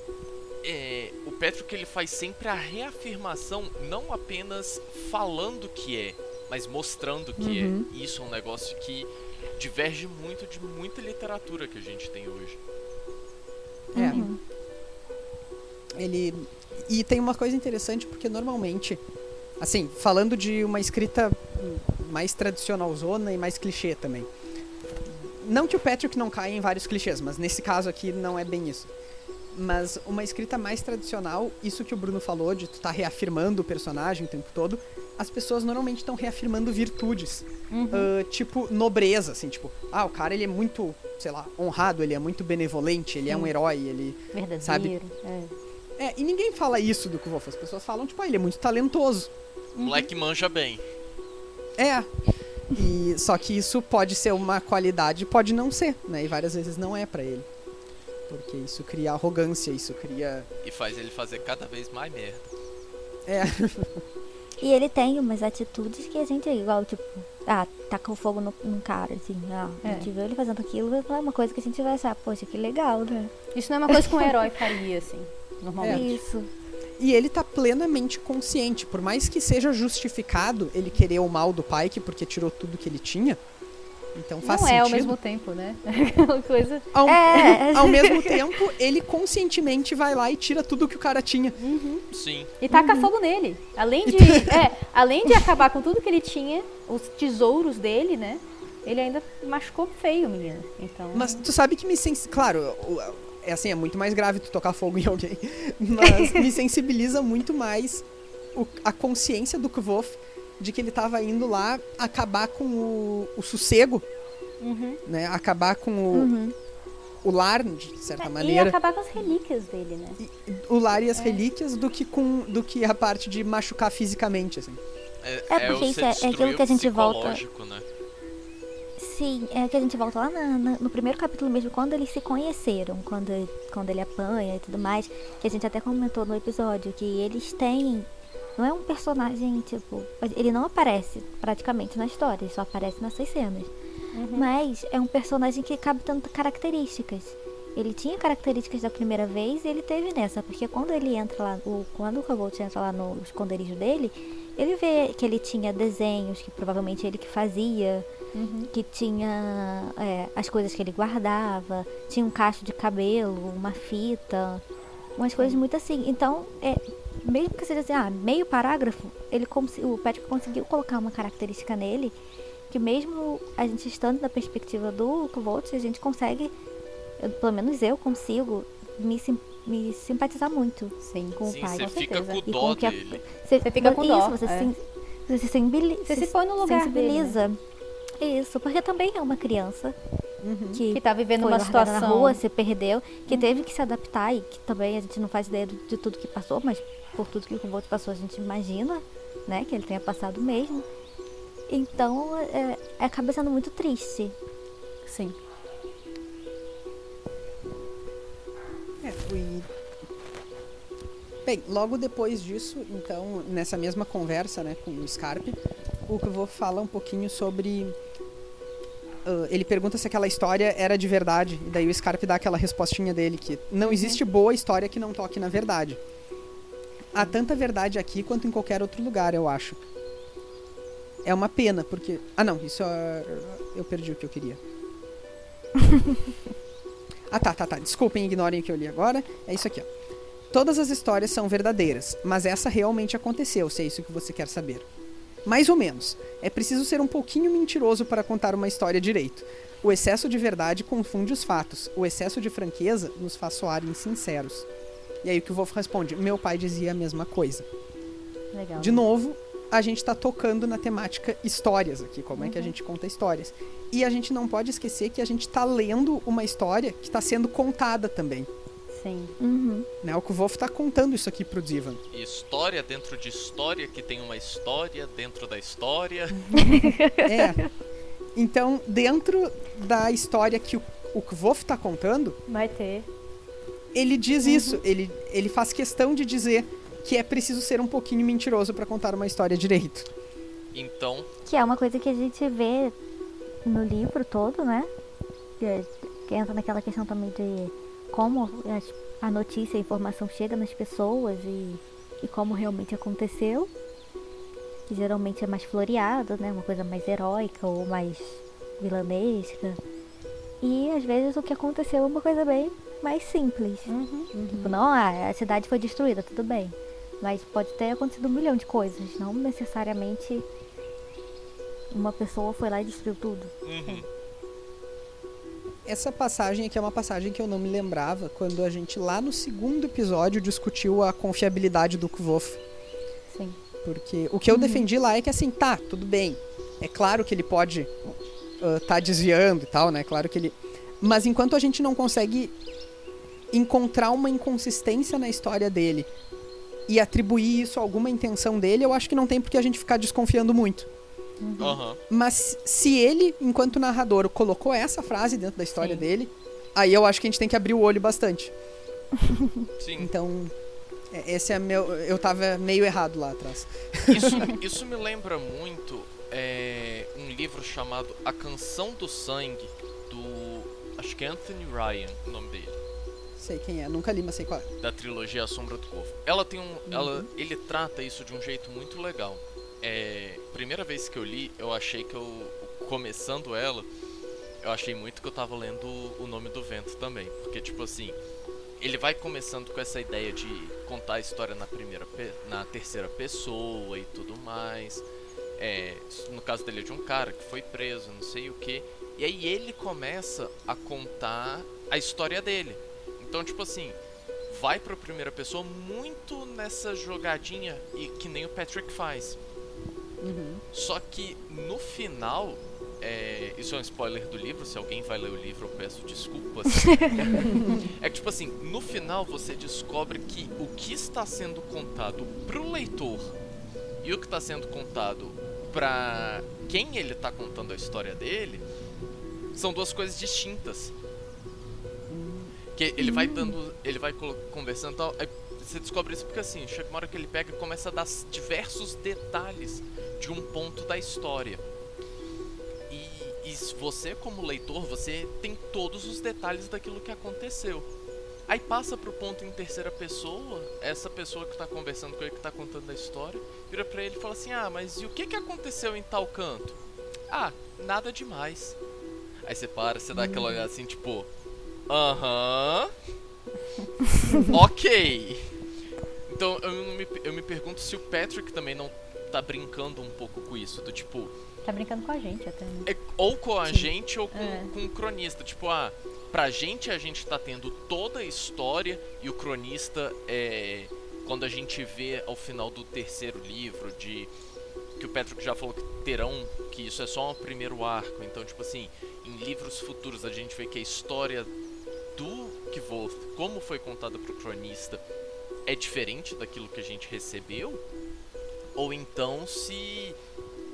é, o Patrick ele faz sempre a reafirmação, não apenas falando que é, mas mostrando que Uhum. é. E Isso é um negócio que diverge muito de muita literatura que a gente tem hoje. É. Uhum. Ele. E tem uma coisa interessante, porque normalmente, assim, falando de uma escrita mais tradicional zona e mais clichê também. Não que o Patrick não caia em vários clichês, mas nesse caso aqui não é bem isso. Mas uma escrita mais tradicional, isso que o Bruno falou, de tu tá reafirmando o personagem o tempo todo, as pessoas normalmente estão reafirmando virtudes. Ah, tipo, nobreza, assim, tipo, ah, o cara ele é muito, sei lá, honrado, ele é muito benevolente, ele é um herói, ele Verdadeiro. Sabe? É. é, e ninguém fala isso do Kvolf. As pessoas falam, tipo, ah, ele é muito talentoso. O moleque manja bem. É. E, só que isso pode ser uma qualidade, pode não ser, né? E várias vezes não é pra ele. Porque isso cria arrogância, isso cria. E faz ele fazer cada vez mais merda. É. E ele tem umas atitudes que a gente é igual, tipo, ah, taca o fogo no, num cara, assim, ah, a É. gente vê ele fazendo aquilo, é uma coisa que a gente vai achar, poxa, que legal, né? Isso não é uma coisa que um herói faria, assim, É. normalmente. Isso. E ele tá plenamente consciente. Por mais que seja justificado ele querer o mal do Pike porque tirou tudo que ele tinha. Então faz Não sentido. é ao mesmo tempo, né? Aquela coisa. Ao, É. ao mesmo tempo, ele conscientemente vai lá e tira tudo que o cara tinha. Sim. E taca Uhum. fogo nele. Além de, é, além de acabar com tudo que ele tinha, os tesouros dele, né? Ele ainda machucou feio, menina. Então. Mas tu sabe que me sens... Claro, o- é assim, é muito mais grave tu tocar fogo em alguém. Mas me sensibiliza muito mais o- a consciência do Kvof de que ele tava indo lá acabar com o, o sossego, Uhum. né? Acabar com o, Uhum. o lar, de certa É, E maneira. acabar com as relíquias dele, né? E- o lar e as relíquias do que com do que a parte de machucar fisicamente, assim. É, É porque o isso é- é aquilo que a gente volta- Né? Sim, é que a gente volta lá na- na- no primeiro capítulo mesmo, quando eles se conheceram, quando, quando ele apanha e tudo mais, que a gente até comentou no episódio, que eles têm. Não é um personagem, tipo. Ele não aparece praticamente na história, ele só aparece nessas cenas. Mas é um personagem que cabe tanto características. Ele tinha características da primeira vez e ele teve nessa, porque quando ele entra lá, o, quando o Cavolt entra lá no esconderijo dele, ele vê que ele tinha desenhos, que provavelmente ele que fazia, que tinha é, as coisas que ele guardava, tinha um cacho de cabelo, uma fita, umas coisas muito assim. Então, é, mesmo que seja assim, ah, meio parágrafo, ele o Patrick conseguiu colocar uma característica nele que mesmo a gente estando na perspectiva do Kvolt, a gente consegue, eu- pelo menos eu consigo, me, sim- me simpatizar muito Sim. com Sim, o pai. você com fica certeza. com E com que a- dele. Você, Você fica com isso, dó, Você, é. se, você se, Você se põe no lugar dele, né? Isso, porque também é uma criança que, Que tá vivendo foi uma situação. na rua, se perdeu, que teve que se adaptar e que também a gente não faz ideia de tudo que passou, mas por tudo que o Kvolt passou a gente imagina, né, que ele tenha passado mesmo. Então, é, é, acaba sendo muito triste. Sim. E... Bem, logo depois disso, então, nessa mesma conversa né, com o Scarpe, o que eu vou falar um pouquinho sobre. Uh, ele pergunta se aquela história era de verdade, e daí o Scarpe dá aquela respostinha dele que não existe boa história que não toque na verdade. Há tanta verdade aqui quanto em qualquer outro lugar, eu acho. É uma pena, porque. Ah, não, isso é... eu perdi o que eu queria. ah, tá, tá, tá. Desculpem, ignorem o que eu li agora. É isso aqui, ó. Todas as histórias são verdadeiras, mas essa realmente aconteceu, se é isso que você quer saber. Mais ou menos. É preciso ser um pouquinho mentiroso para contar uma história direito. O excesso de verdade confunde os fatos. O excesso de franqueza nos faz soar insinceros. E aí o que o Wolf responde? Meu pai dizia a mesma coisa. Legal. De novo, a gente está tocando na temática histórias aqui, como uhum. é que a gente conta histórias. E a gente não pode esquecer que a gente está lendo uma história que está sendo contada também. Sim. Uhum. Né, o que o Wolf está contando isso aqui pro Divan. História dentro de história que tem uma história dentro da história. é. Então, dentro da história que o, o está contando. Vai ter. Ele diz uhum. isso. Ele, ele faz questão de dizer que é preciso ser um pouquinho mentiroso para contar uma história direito. Então. Que é uma coisa que a gente vê no livro todo, né? Que, é, que entra naquela questão também de como a notícia, a informação chega nas pessoas e, e como realmente aconteceu. Que geralmente é mais floreado, né? Uma coisa mais heróica ou mais vilanesca. E às vezes o que aconteceu é uma coisa bem mais simples. Uhum, uhum. Tipo, não, ah, a cidade foi destruída, tudo bem. Mas pode ter acontecido um milhão de coisas. Não necessariamente uma pessoa foi lá e destruiu tudo. Uhum essa passagem aqui é uma passagem que eu não me lembrava quando a gente lá no segundo episódio discutiu a confiabilidade do Kvof. Sim. Porque o que eu uhum. defendi lá é que assim, tá, tudo bem. É claro que ele pode uh, tá desviando e tal, né? Claro que ele. Mas enquanto a gente não consegue encontrar uma inconsistência na história dele e atribuir isso a alguma intenção dele, eu acho que não tem por que a gente ficar desconfiando muito. Uhum. Mas se ele, enquanto narrador, colocou essa frase dentro da história Sim. dele, aí eu acho que a gente tem que abrir o olho bastante. Sim. Então, é, esse é meu. Eu tava meio errado lá atrás. Isso, isso me lembra muito é, um livro chamado A Canção do Sangue, do. Acho que é Anthony Ryan, o nome dele. Sei quem é, nunca li, mas sei qual é. Da trilogia A Sombra do Corvo. Ela tem um. Uhum. Ela, ele trata isso de um jeito muito legal é, primeira vez que eu li, eu achei que eu, começando ela, eu achei muito que eu tava lendo O Nome do Vento também. Porque, tipo assim, ele vai começando com essa ideia de contar a história na primeira, na terceira pessoa e tudo mais. É, no caso dele é de um cara que foi preso, não sei o que. E aí ele começa a contar a história dele. Então, tipo assim, vai pra primeira pessoa muito nessa jogadinha e que nem o Patrick faz. Uhum. Só que no final, é, isso é um spoiler do livro, se alguém vai ler o livro eu peço desculpas. é que tipo assim, no final você descobre que o que está sendo contado pro leitor e o que está sendo contado pra quem ele está contando a história dele são duas coisas distintas. Que ele vai dando. Ele vai conversando e tal. Aí você descobre isso porque assim, chega uma hora que ele pega e começa a dar diversos detalhes de um ponto da história. E, e você, como leitor, você tem todos os detalhes daquilo que aconteceu. Aí passa pro ponto em terceira pessoa, essa pessoa que está conversando com ele, que está contando a história, vira para ele e fala assim: Ah, mas e o que, que aconteceu em tal canto? Ah, nada demais. Aí você para, você dá aquela olhada assim, tipo, aham. ok. Então eu me, eu me pergunto se o Patrick também não tá brincando um pouco com isso, do tipo. Tá brincando com a gente até, né? É, ou com a Sim. gente ou com, é. com o cronista. Tipo, ah, pra gente a gente tá tendo toda a história e o cronista é. Quando a gente vê ao final do terceiro livro de. Que o Patrick já falou que terão. Que isso é só um primeiro arco. Então, tipo assim, em livros futuros a gente vê que a história do Kvoth, como foi contada pro cronista, é diferente daquilo que a gente recebeu ou então se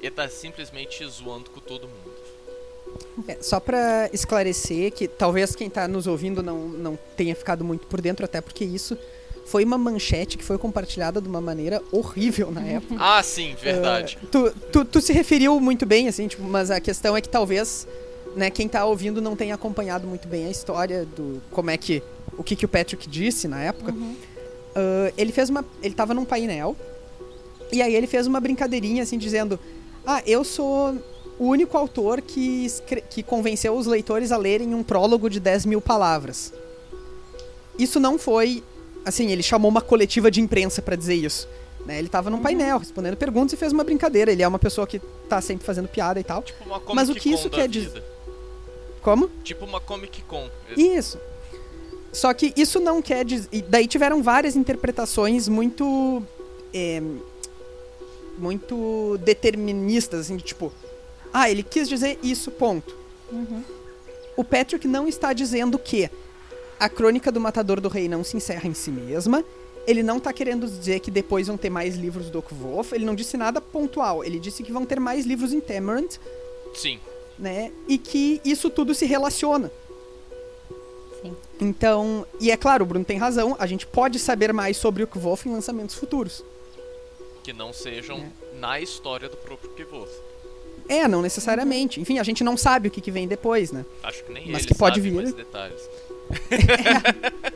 ele tá simplesmente zoando com todo mundo. É, só pra esclarecer que talvez quem tá nos ouvindo não, não tenha ficado muito por dentro, até porque isso foi uma manchete que foi compartilhada de uma maneira horrível na época. Ah, sim, verdade. Uh, tu, tu, tu se referiu muito bem, assim, tipo, mas a questão é que talvez né, quem tá ouvindo não tenha acompanhado muito bem a história do como é que o que, que o Patrick disse na época. Uh, ele fez uma, ele tava num painel e aí ele fez uma brincadeirinha assim dizendo: "Ah, eu sou o único autor que, que convenceu os leitores a lerem um prólogo de 10 mil palavras." Isso não foi assim, ele chamou uma coletiva de imprensa pra dizer isso. Né? Ele tava num painel respondendo perguntas e fez uma brincadeira. Ele é uma pessoa que tá sempre fazendo piada e tal. Tipo uma Comic Mas o que isso quer dizer? Como? Tipo uma Comic Con. Isso. Só que isso não quer dizer. E daí tiveram várias interpretações muito. é, muito deterministas, assim, de tipo. Ah, ele quis dizer isso, ponto. O Patrick não está dizendo que a crônica do Matador do Rei não se encerra em si mesma. Ele não está querendo dizer que depois vão ter mais livros do Kvolf. Ele não disse nada pontual. Ele disse que vão ter mais livros em Temerant, Sim. né? E que isso tudo se relaciona. Sim. Então, e é claro, o Bruno tem razão, a gente pode saber mais sobre o Kvolf em lançamentos futuros. Que não sejam na história do próprio Kvoth. É, não necessariamente. Enfim, a gente não sabe o que, que vem depois, né? Acho que nem Mas ele que pode sabe vir. mais detalhes.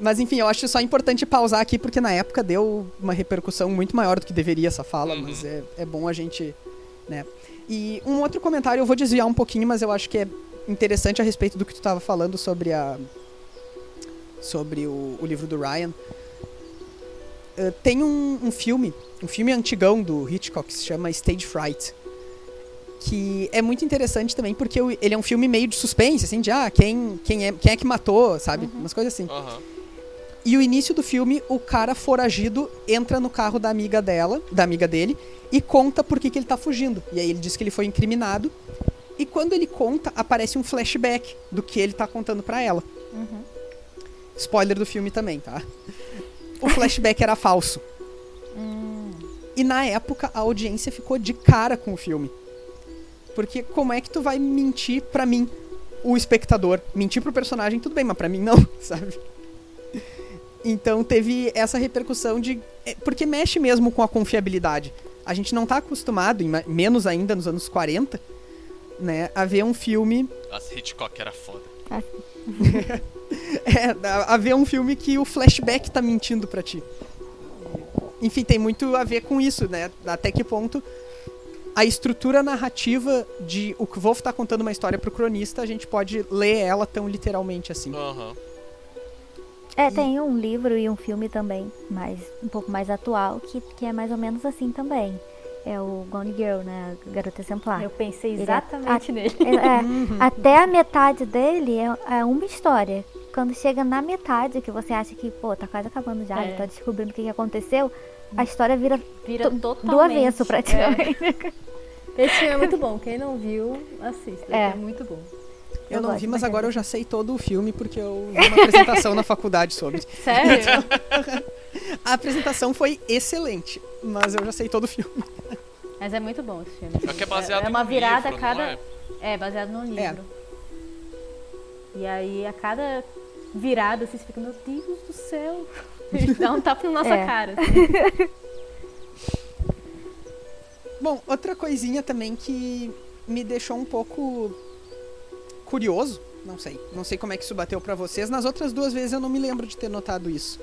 Mas enfim, eu acho só importante pausar aqui, porque na época deu uma repercussão muito maior do que deveria essa fala, Uhum. mas é, é bom a gente. né? E um outro comentário, eu vou desviar um pouquinho, mas eu acho que é interessante a respeito do que tu estava falando sobre a. sobre o, o livro do Ryan. Uh, tem um, um filme, um filme antigão do Hitchcock, que se chama Stage Fright. Que é muito interessante também, porque ele é um filme meio de suspense, assim, de ah, quem, quem, é, quem é que matou, sabe? Umas coisas assim. Aham. E o início do filme, o cara foragido entra no carro da amiga dela, da amiga dele, e conta por que, que ele tá fugindo. E aí ele diz que ele foi incriminado. E quando ele conta, aparece um flashback do que ele tá contando pra ela. Spoiler do filme também, tá? O flashback era falso. E na época a audiência ficou de cara com o filme. Porque como é que tu vai mentir pra mim, o espectador? Mentir pro personagem, tudo bem, mas pra mim não, sabe? Então teve essa repercussão de. é, Porque mexe mesmo com a confiabilidade. A gente não tá acostumado, ma- menos ainda nos anos 40, né, a ver um filme. As Hitchcock era foda. É, a, ver um filme que o flashback tá mentindo pra ti. Enfim, tem muito a ver com isso, né? Até que ponto a estrutura narrativa de o que Wolf tá contando uma história pro cronista, a gente pode ler ela tão literalmente assim. Aham. É, tem um livro e um filme também, mais, um pouco mais atual, que, que é mais ou menos assim também. É o Gone Girl, né? a Garota Exemplar. Eu pensei Ele é- exatamente nele. É, é, até a metade dele é, é uma história. Quando chega na metade, que você acha que, pô, tá quase acabando já, É. ele tá descobrindo o que, que aconteceu, a história vira Vira to- totalmente. do avesso, praticamente. É. Esse filme é muito bom. Quem não viu, assista. É. É, muito bom. Eu, Eu não vi, mas agora eu já sei todo o filme porque eu vi uma apresentação na faculdade sobre. Sério? A apresentação foi excelente, mas eu já sei todo o filme. Mas é muito bom esse filme. É que é baseado é uma em um virada livro, a cada. é? É, baseado num livro. E aí, a cada virada, assim, você fica, meu Deus do céu. Dá um tapa na nossa É. cara. assim. Bom, outra coisinha também que me deixou um pouco curioso, não sei, não sei como é que isso bateu pra vocês. Nas outras duas vezes eu não me lembro de ter notado isso.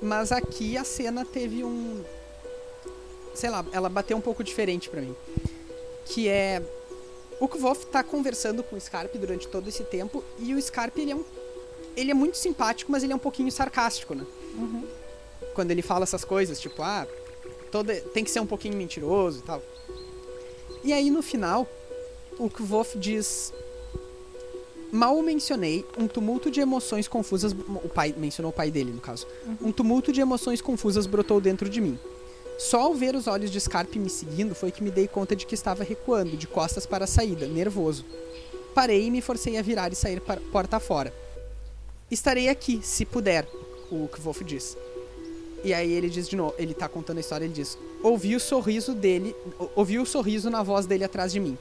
Mas aqui a cena teve um sei lá, ela bateu um pouco diferente pra mim. Que é o Kvolf tá conversando com o Scarpe durante todo esse tempo e o Scarpe ele é um ele é muito simpático, mas ele é um pouquinho sarcástico, né? Quando ele fala essas coisas, tipo, ah, toda, tem que ser um pouquinho mentiroso e tal. E aí no final, o Kvof diz: Mal mencionei um tumulto de emoções confusas. O pai mencionou o pai dele, no caso. Um tumulto de emoções confusas brotou dentro de mim. Só ao ver os olhos de Scarpe me seguindo foi que me dei conta de que estava recuando, de costas para a saída, nervoso. Parei e me forcei a virar e sair para porta fora. Estarei aqui, se puder, o Kvof diz. E aí ele diz de novo, ele tá contando a história, ele diz: "Ouvi o sorriso dele, ou- ouvi o sorriso na voz dele atrás de mim.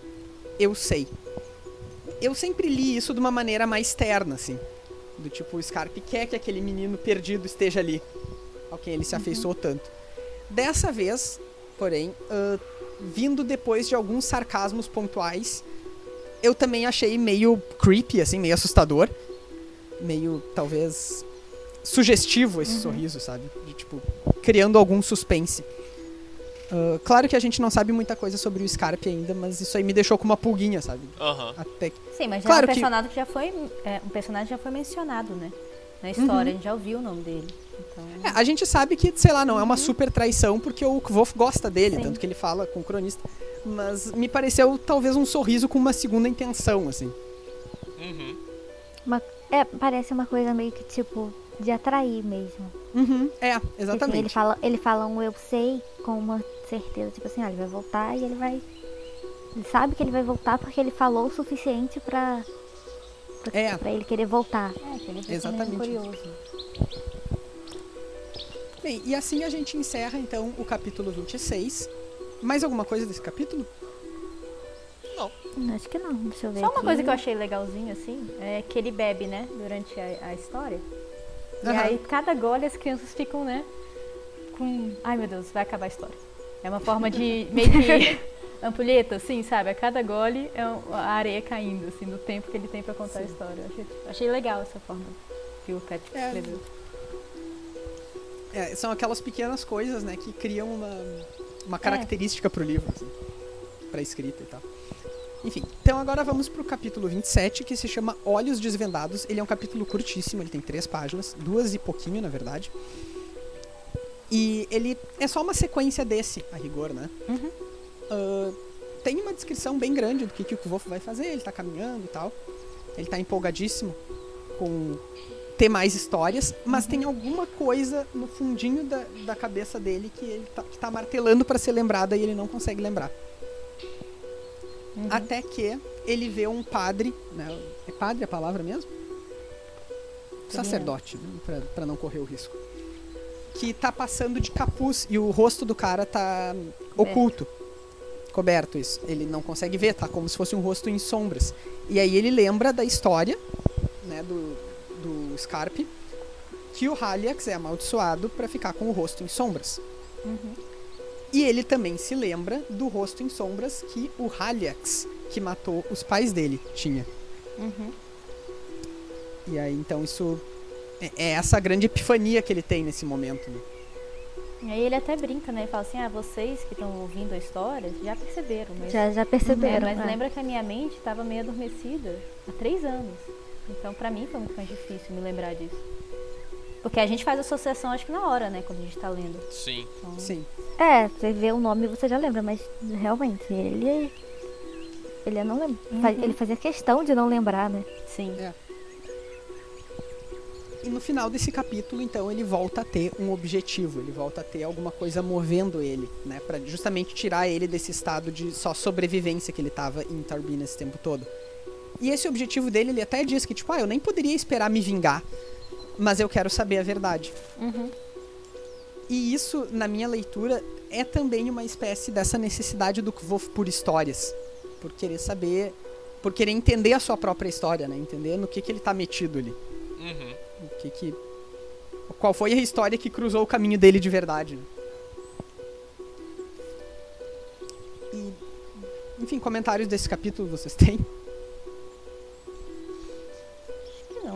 Eu sei." Eu sempre li isso de uma maneira mais terna, assim. Do tipo, o Scarpe quer que aquele menino perdido esteja ali. Ao quem ele se afeiçoou tanto. Dessa vez, porém, ah, vindo depois de alguns sarcasmos pontuais, eu também achei meio creepy, assim, meio assustador. Meio, talvez, sugestivo esse sorriso, sabe? De, tipo, criando algum suspense. Ah, claro que a gente não sabe muita coisa sobre o Scarpe ainda, mas isso aí me deixou com uma pulguinha, sabe? Aham. Até que... Sim, mas já Claro é um que- personagem que já foi. é, um personagem já foi mencionado, né? Na Uhum. história, a gente já ouviu o nome dele. Então. É, a gente sabe que, sei lá, não é uma super traição porque o Kvof gosta dele, Sim. tanto que ele fala com o cronista. Mas me pareceu talvez um sorriso com uma segunda intenção, assim. Uhum. Uma- é, parece uma coisa meio que tipo de atrair mesmo. Uhum, é, Assim, exatamente. ele fala, ele fala um eu sei com uma certeza, tipo assim, ah, ele vai voltar e ele vai. Ele sabe que ele vai voltar porque ele falou o suficiente pra, pra, É. pra ele querer voltar. É, que ele fica Exatamente. curioso. Bem, e assim a gente encerra então o capítulo 26. Mais alguma coisa desse capítulo? Hum, Acho que não, deixa eu ver. Só uma aqui. coisa que eu achei legalzinho, assim, é que ele bebe, né, durante a, a história. E Aham. aí, cada gole, as crianças ficam, né, com... Ai, meu Deus, vai acabar a história. É uma forma de meio que ampulheta, assim, sabe? A cada gole é a areia caindo, assim, do tempo que ele tem pra contar a história. Achei, achei legal essa forma que o Patrick É. escreveu. É, são aquelas pequenas coisas, né, que criam uma, uma característica pro livro, assim, pra escrita e tal. Enfim, então agora vamos pro capítulo 27, que se chama Olhos Desvendados. Ele é um capítulo curtíssimo, ele tem três páginas, duas e pouquinho, na verdade. E ele é só uma sequência desse, a rigor, né? Uhum. Ah, tem uma descrição bem grande do que, que o Kvolf vai fazer, ele tá caminhando e tal. Ele tá empolgadíssimo com ter mais histórias, mas tem alguma coisa no fundinho da, da cabeça dele que ele tá, que tá martelando pra ser lembrada e ele não consegue lembrar. Até que ele vê um padre, né? É padre a palavra mesmo? Sacerdote, né? pra não correr o risco. Que tá passando de capuz e o rosto do cara tá oculto. Coberto, isso. Ele não consegue ver, tá como se fosse um rosto em sombras. E aí ele lembra da história, né, do, do Scarpe, que o Haliax é amaldiçoado pra ficar com o rosto em sombras. E ele também se lembra do rosto em sombras que o Haliax, que matou os pais dele, tinha. Uhum. E aí, então, isso é, é essa grande epifania que ele tem nesse momento. Né? E aí ele até brinca, né? Ele fala assim, ah, vocês que estão ouvindo a história já perceberam, mas... Já, já É, perceberam. mas é. lembra que a minha mente estava meio adormecida há três anos. Então, pra mim, foi muito mais difícil me lembrar disso. Porque a gente faz associação, acho que na hora, né? Quando a gente tá lendo. Sim. Então, Sim. É, você vê o nome e você já lembra, mas realmente, ele. Ele não lembra. Ele fazia questão de não lembrar, né? sim. É. E no final desse capítulo, então, ele volta a ter um objetivo, ele volta a ter alguma coisa movendo ele, né? Pra justamente tirar ele desse estado de só sobrevivência que ele tava em Tarbina esse tempo todo. E esse objetivo dele, ele até diz que, tipo, ah, eu nem poderia esperar me vingar, mas eu quero saber a verdade. Uhum. E isso, na minha leitura, é também uma espécie dessa necessidade do Kvof por histórias. Por querer saber, por querer entender a sua própria história, né? Entender no que, que ele tá metido ali. Uhum. O que que. Qual foi a história que cruzou o caminho dele de verdade? né? E. Enfim, comentários desse capítulo vocês têm?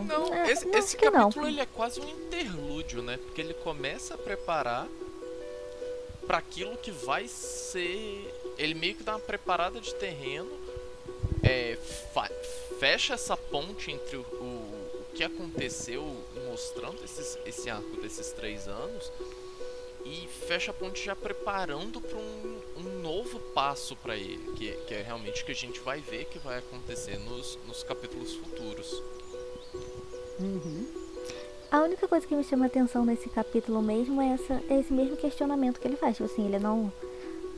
Não. Não, É, esse, não, esse não. capítulo ele é quase um interlúdio, né? Porque ele começa a preparar para aquilo que vai ser. Ele meio que dá uma preparada de terreno, é, fecha essa ponte entre o, o- o que aconteceu, mostrando esses- esse arco desses três anos, e fecha a ponte já preparando para um, um novo passo para ele, que, que é realmente o que a gente vai ver que vai acontecer nos, nos capítulos futuros. Uhum. A única coisa que me chama atenção nesse capítulo mesmo é, essa, é esse mesmo questionamento que ele faz. Tipo assim, ele não,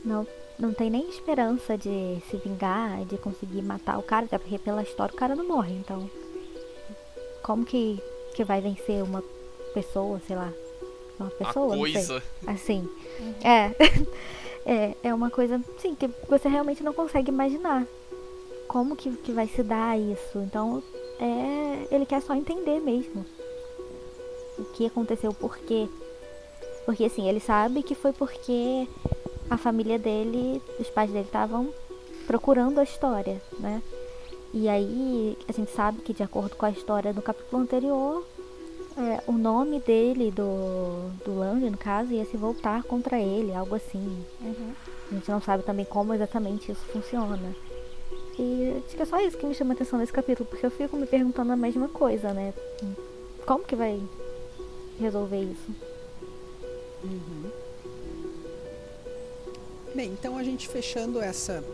não, não tem nem esperança de se vingar, de conseguir matar o cara, até porque pela história o cara não morre. Então, como que, que vai vencer uma pessoa, sei lá? uma A pessoa, sei. coisa. Assim. É. é. É uma coisa, sim, que você realmente não consegue imaginar como que, que vai se dar isso. Então, é. Ele quer só entender mesmo. O que aconteceu, por quê. Porque assim, ele sabe que foi porque a família dele, os pais dele estavam procurando a história, né? E aí a gente sabe que de acordo com a história do capítulo anterior, é, o nome dele, do, do Lang, no caso, ia se voltar contra ele, algo assim. Uhum. A gente não sabe também como exatamente isso funciona. E acho que é só isso que me chama a atenção nesse capítulo, porque eu fico me perguntando a mesma coisa, né? Como que vai resolver isso? Bem, então a gente fechando essa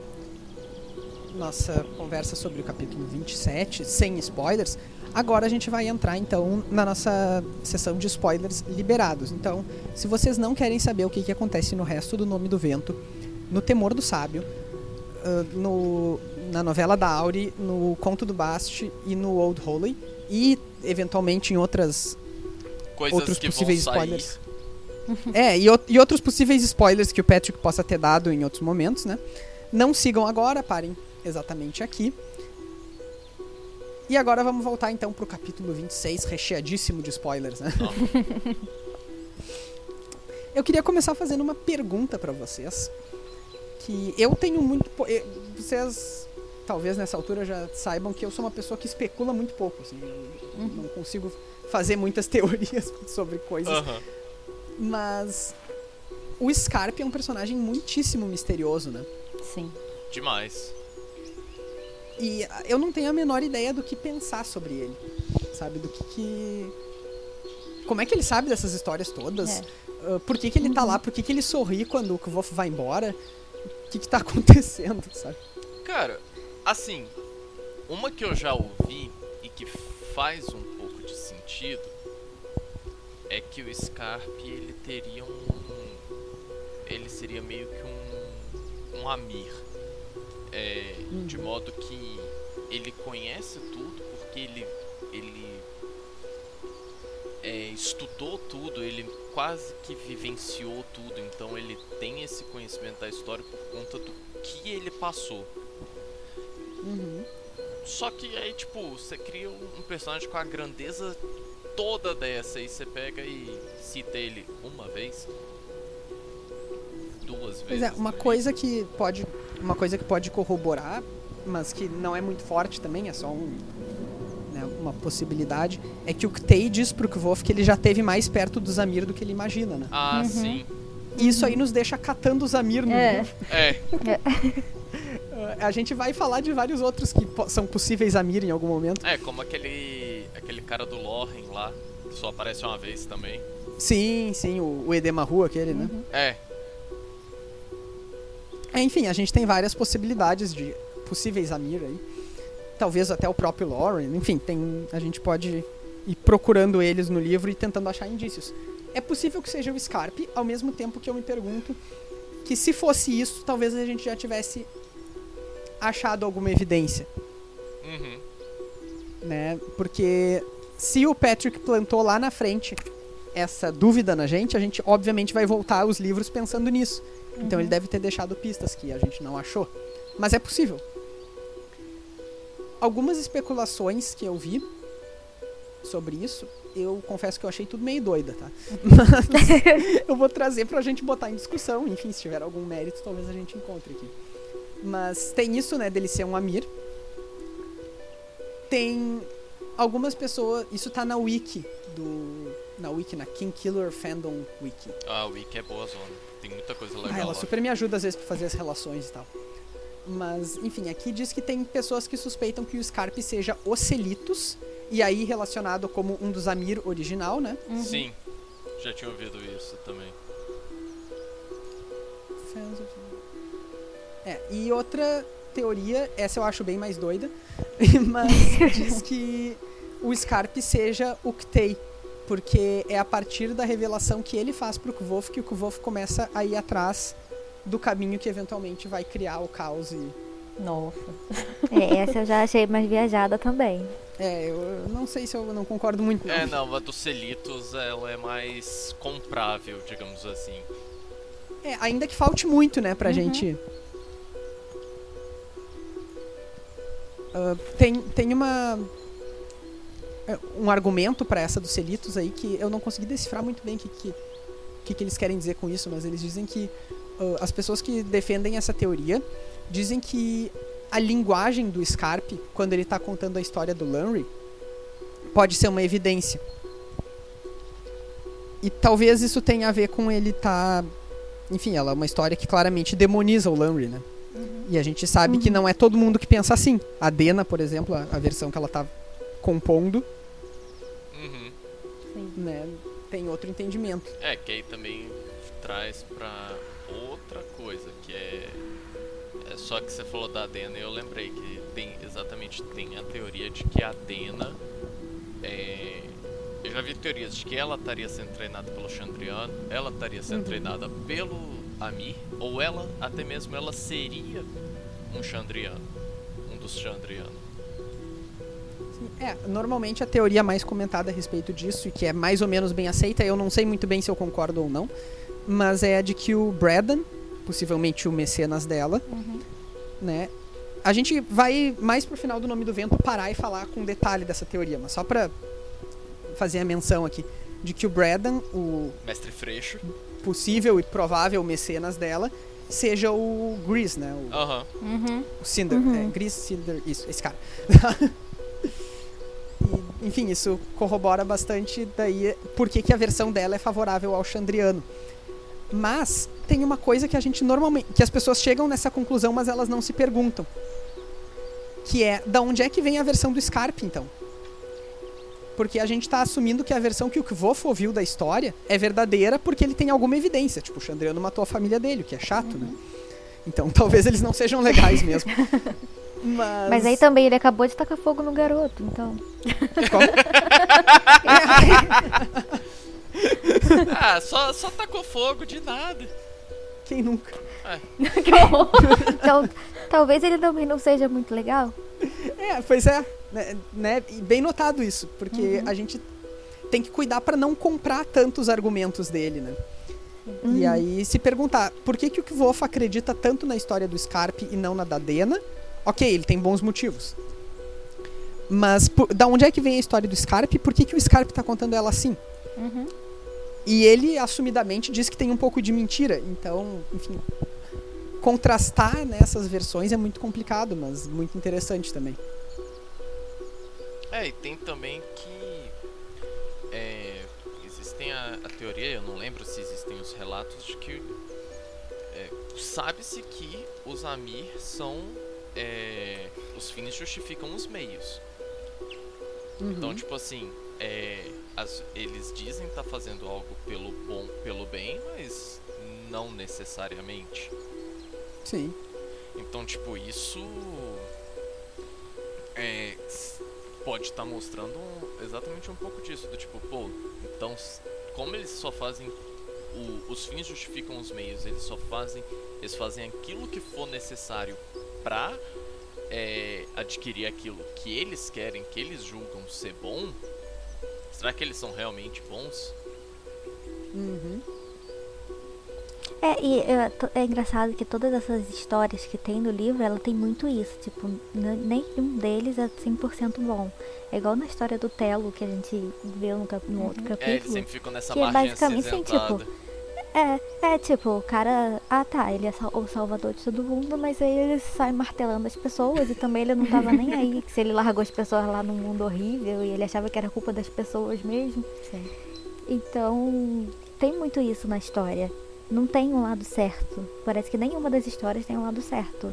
nossa conversa sobre o capítulo 27, sem spoilers, agora a gente vai entrar então na nossa sessão de spoilers liberados. Então, se vocês não querem saber o que, que acontece no resto do Nome do Vento, no Temor do Sábio, ah, no, na novela da Auri, no Conto do Bast e no Old Holy, e eventualmente em outras Coisas outros possíveis spoilers. é, e, e outros possíveis spoilers que o Patrick possa ter dado em outros momentos, né? Não sigam agora, parem exatamente aqui. E agora vamos voltar então pro capítulo 26, recheadíssimo de spoilers, né? Eu queria começar fazendo uma pergunta pra vocês. Que eu tenho muito. eh, Vocês talvez nessa altura já saibam que eu sou uma pessoa que especula muito pouco. Assim, eu não consigo fazer muitas teorias sobre coisas. Aham. Mas o Scarpe é um personagem muitíssimo misterioso, né? Sim. Demais. E eu não tenho a menor ideia do que pensar sobre ele. Sabe? Do que que. Como é que ele sabe dessas histórias todas? É. Ah, por que, que ele tá lá? Por que, que ele sorri quando o Kvolf vai embora? O que, que tá acontecendo, sabe? Cara, assim, uma que eu já ouvi e que faz um pouco de sentido é que o Scarpe ele teria um. Ele seria meio que um. um Amir. É, De modo que ele conhece tudo porque ele. ele é, estudou tudo, ele quase que vivenciou tudo, então ele tem esse conhecimento da história por conta do que ele passou. Só que aí, tipo, você cria um personagem com a grandeza toda dessa e você pega e cita ele uma vez, duas vezes. Pois é, uma no coisa que pode. Uma coisa que pode corroborar, mas que não é muito forte também, é só um. né, uma possibilidade, é que o Ktei diz pro Kvolf que ele já teve mais perto do Zamir do que ele imagina, né? Ah, sim. E isso aí nos deixa catando o Zamir no É. livro. É, A gente vai falar de vários outros que po- são possíveis Amir em algum momento. é como aquele aquele cara do Loren lá, que só aparece uma vez também. Sim, sim, o, o Edemahu, aquele, né? É, É, Enfim, a gente tem várias possibilidades de possíveis Amir aí. Talvez até o próprio Lauren. Enfim, tem, a gente pode ir procurando eles no livro e tentando achar indícios. É possível que seja o Scarpe, ao mesmo tempo que eu me pergunto que se fosse isso, talvez a gente já tivesse achado alguma evidência, uhum. né? Porque se o Patrick plantou lá na frente essa dúvida na gente, a gente obviamente vai voltar aos livros pensando nisso. Então ele deve ter deixado pistas que a gente não achou. Mas é possível. Algumas especulações que eu vi sobre isso, eu confesso que eu achei tudo meio doida, tá? Mas eu vou trazer pra gente botar em discussão. Enfim, se tiver algum mérito, talvez a gente encontre aqui. Mas tem isso, né, dele ser um Amir. Tem algumas pessoas. Isso tá na wiki do. Na wiki, na King Killer Fandom Wiki. A Wiki é boa zona. Tem muita coisa legal Ah, ela lá. super me ajuda às vezes pra fazer as relações e tal. Mas, enfim, aqui diz que tem pessoas que suspeitam que o Scarpe seja o Celitos, e aí relacionado como um dos Amir original, né? Sim, já tinha ouvido isso também. É, e outra teoria, essa eu acho bem mais doida, mas diz que o Scarpe seja o Ktei, porque é a partir da revelação que ele faz pro Kvolf que o Kvolf começa a ir atrás do caminho que eventualmente vai criar o caos e Nossa. É, essa eu já achei mais viajada também. É, eu não sei se eu não concordo muito. Não. É, não, a dos Celitos ela é mais comprável, digamos assim. É, ainda que falte muito, né, pra gente. Ah, tem, tem uma. é, Um argumento pra essa dos Celitos aí que eu não consegui decifrar muito bem o que, que, que, que eles querem dizer com isso, mas eles dizem que ah, as pessoas que defendem essa teoria dizem que a linguagem do Scarpe, quando ele tá contando a história do Lanry, pode ser uma evidência. E talvez isso tenha a ver com ele tá. Enfim, ela é uma história que claramente demoniza o Lanry, né? E a gente sabe que não é todo mundo que pensa assim. A Dena, por exemplo, a, a versão que ela tá compondo, Uhum. né, tem outro entendimento. É, que aí também traz pra outra coisa, que é. É só que você falou da Dena e eu lembrei que tem exatamente tem a teoria de que a Dena é. Eu já vi teorias de que ela estaria sendo treinada pelo Chandriano, ela estaria sendo treinada pelo Amir, ou ela, até mesmo ela seria um Chandriano. Um dos Chandrianos. É, normalmente a teoria mais comentada a respeito disso, e que é mais ou menos bem aceita, eu não sei muito bem se eu concordo ou não, mas é a de que o Bradan, possivelmente o mecenas dela, né? A gente vai mais pro final do Nome do Vento parar e falar com detalhe dessa teoria, mas só pra fazer a menção aqui de que o Bradan, o Mestre Freixo. Possível e provável mecenas dela, seja o Gris, né? O, Aham. Uhum. o Cinder. É, Gris Cinder, isso, esse cara. E, enfim, isso corrobora bastante daí por que que a versão dela é favorável ao Chandriano. Mas tem uma coisa que a gente normalmente. que as pessoas chegam nessa conclusão, mas elas não se perguntam. Que é da onde é que vem a versão do Scarpe, então? Porque a gente tá assumindo que a versão que o Kvof ouviu da história é verdadeira porque ele tem alguma evidência. Tipo, o Chandriano matou a família dele, o que é chato, né? Então talvez eles não sejam legais mesmo. Mas, Mas aí também ele acabou de tacar fogo no garoto, então. Como? Ah, só, só tacou fogo de nada. Quem nunca? horror! Então, talvez ele também não seja muito legal. É, pois é. Né, né, e bem notado isso, porque a gente tem que cuidar pra não comprar tantos argumentos dele, né? E aí se perguntar, por que, que o Kvof acredita tanto na história do Scarpe e não na da Dena? Ok, ele tem bons motivos. Mas por- da onde é que vem a história do Scarpe? Por que, que o Scarpe tá contando ela assim? Uhum. E ele, assumidamente, diz que tem um pouco de mentira. Então, enfim, contrastar nessas versões é muito complicado, mas muito interessante também. É, e tem também que. É, existem a, a teoria, eu não lembro se existem os relatos de que. é, Sabe-se que os Amir são. é, os fins justificam os meios. Então, tipo assim, é, as- eles dizem estar fazendo algo pelo bom, pelo bem, mas não necessariamente. Sim. Então, tipo, isso é, pode estar mostrando um- exatamente um pouco disso, do tipo, pô, então como eles só fazem o- os fins justificam os meios, eles só fazem eles fazem aquilo que for necessário pra é, adquirir aquilo que eles querem, que eles julgam ser bom. Será que eles são realmente bons? Uhum. É, e é, é engraçado que todas essas histórias que tem no livro, ela tem muito isso. Tipo, nenhum deles é 100% bom. É igual na história do Telo, que a gente viu no, cap- no outro É, eles capítulo. sempre ficam nessa que é margem basicamente assim, acinzentada. tipo, É, é tipo, o cara. Ah tá, ele é o salvador de todo mundo, mas aí ele sai martelando as pessoas e também ele não tava nem aí. Se ele largou as pessoas lá num mundo horrível e ele achava que era culpa das pessoas mesmo. Sim. Então, tem muito isso na história. Não tem um lado certo. Parece que nenhuma das histórias tem um lado certo.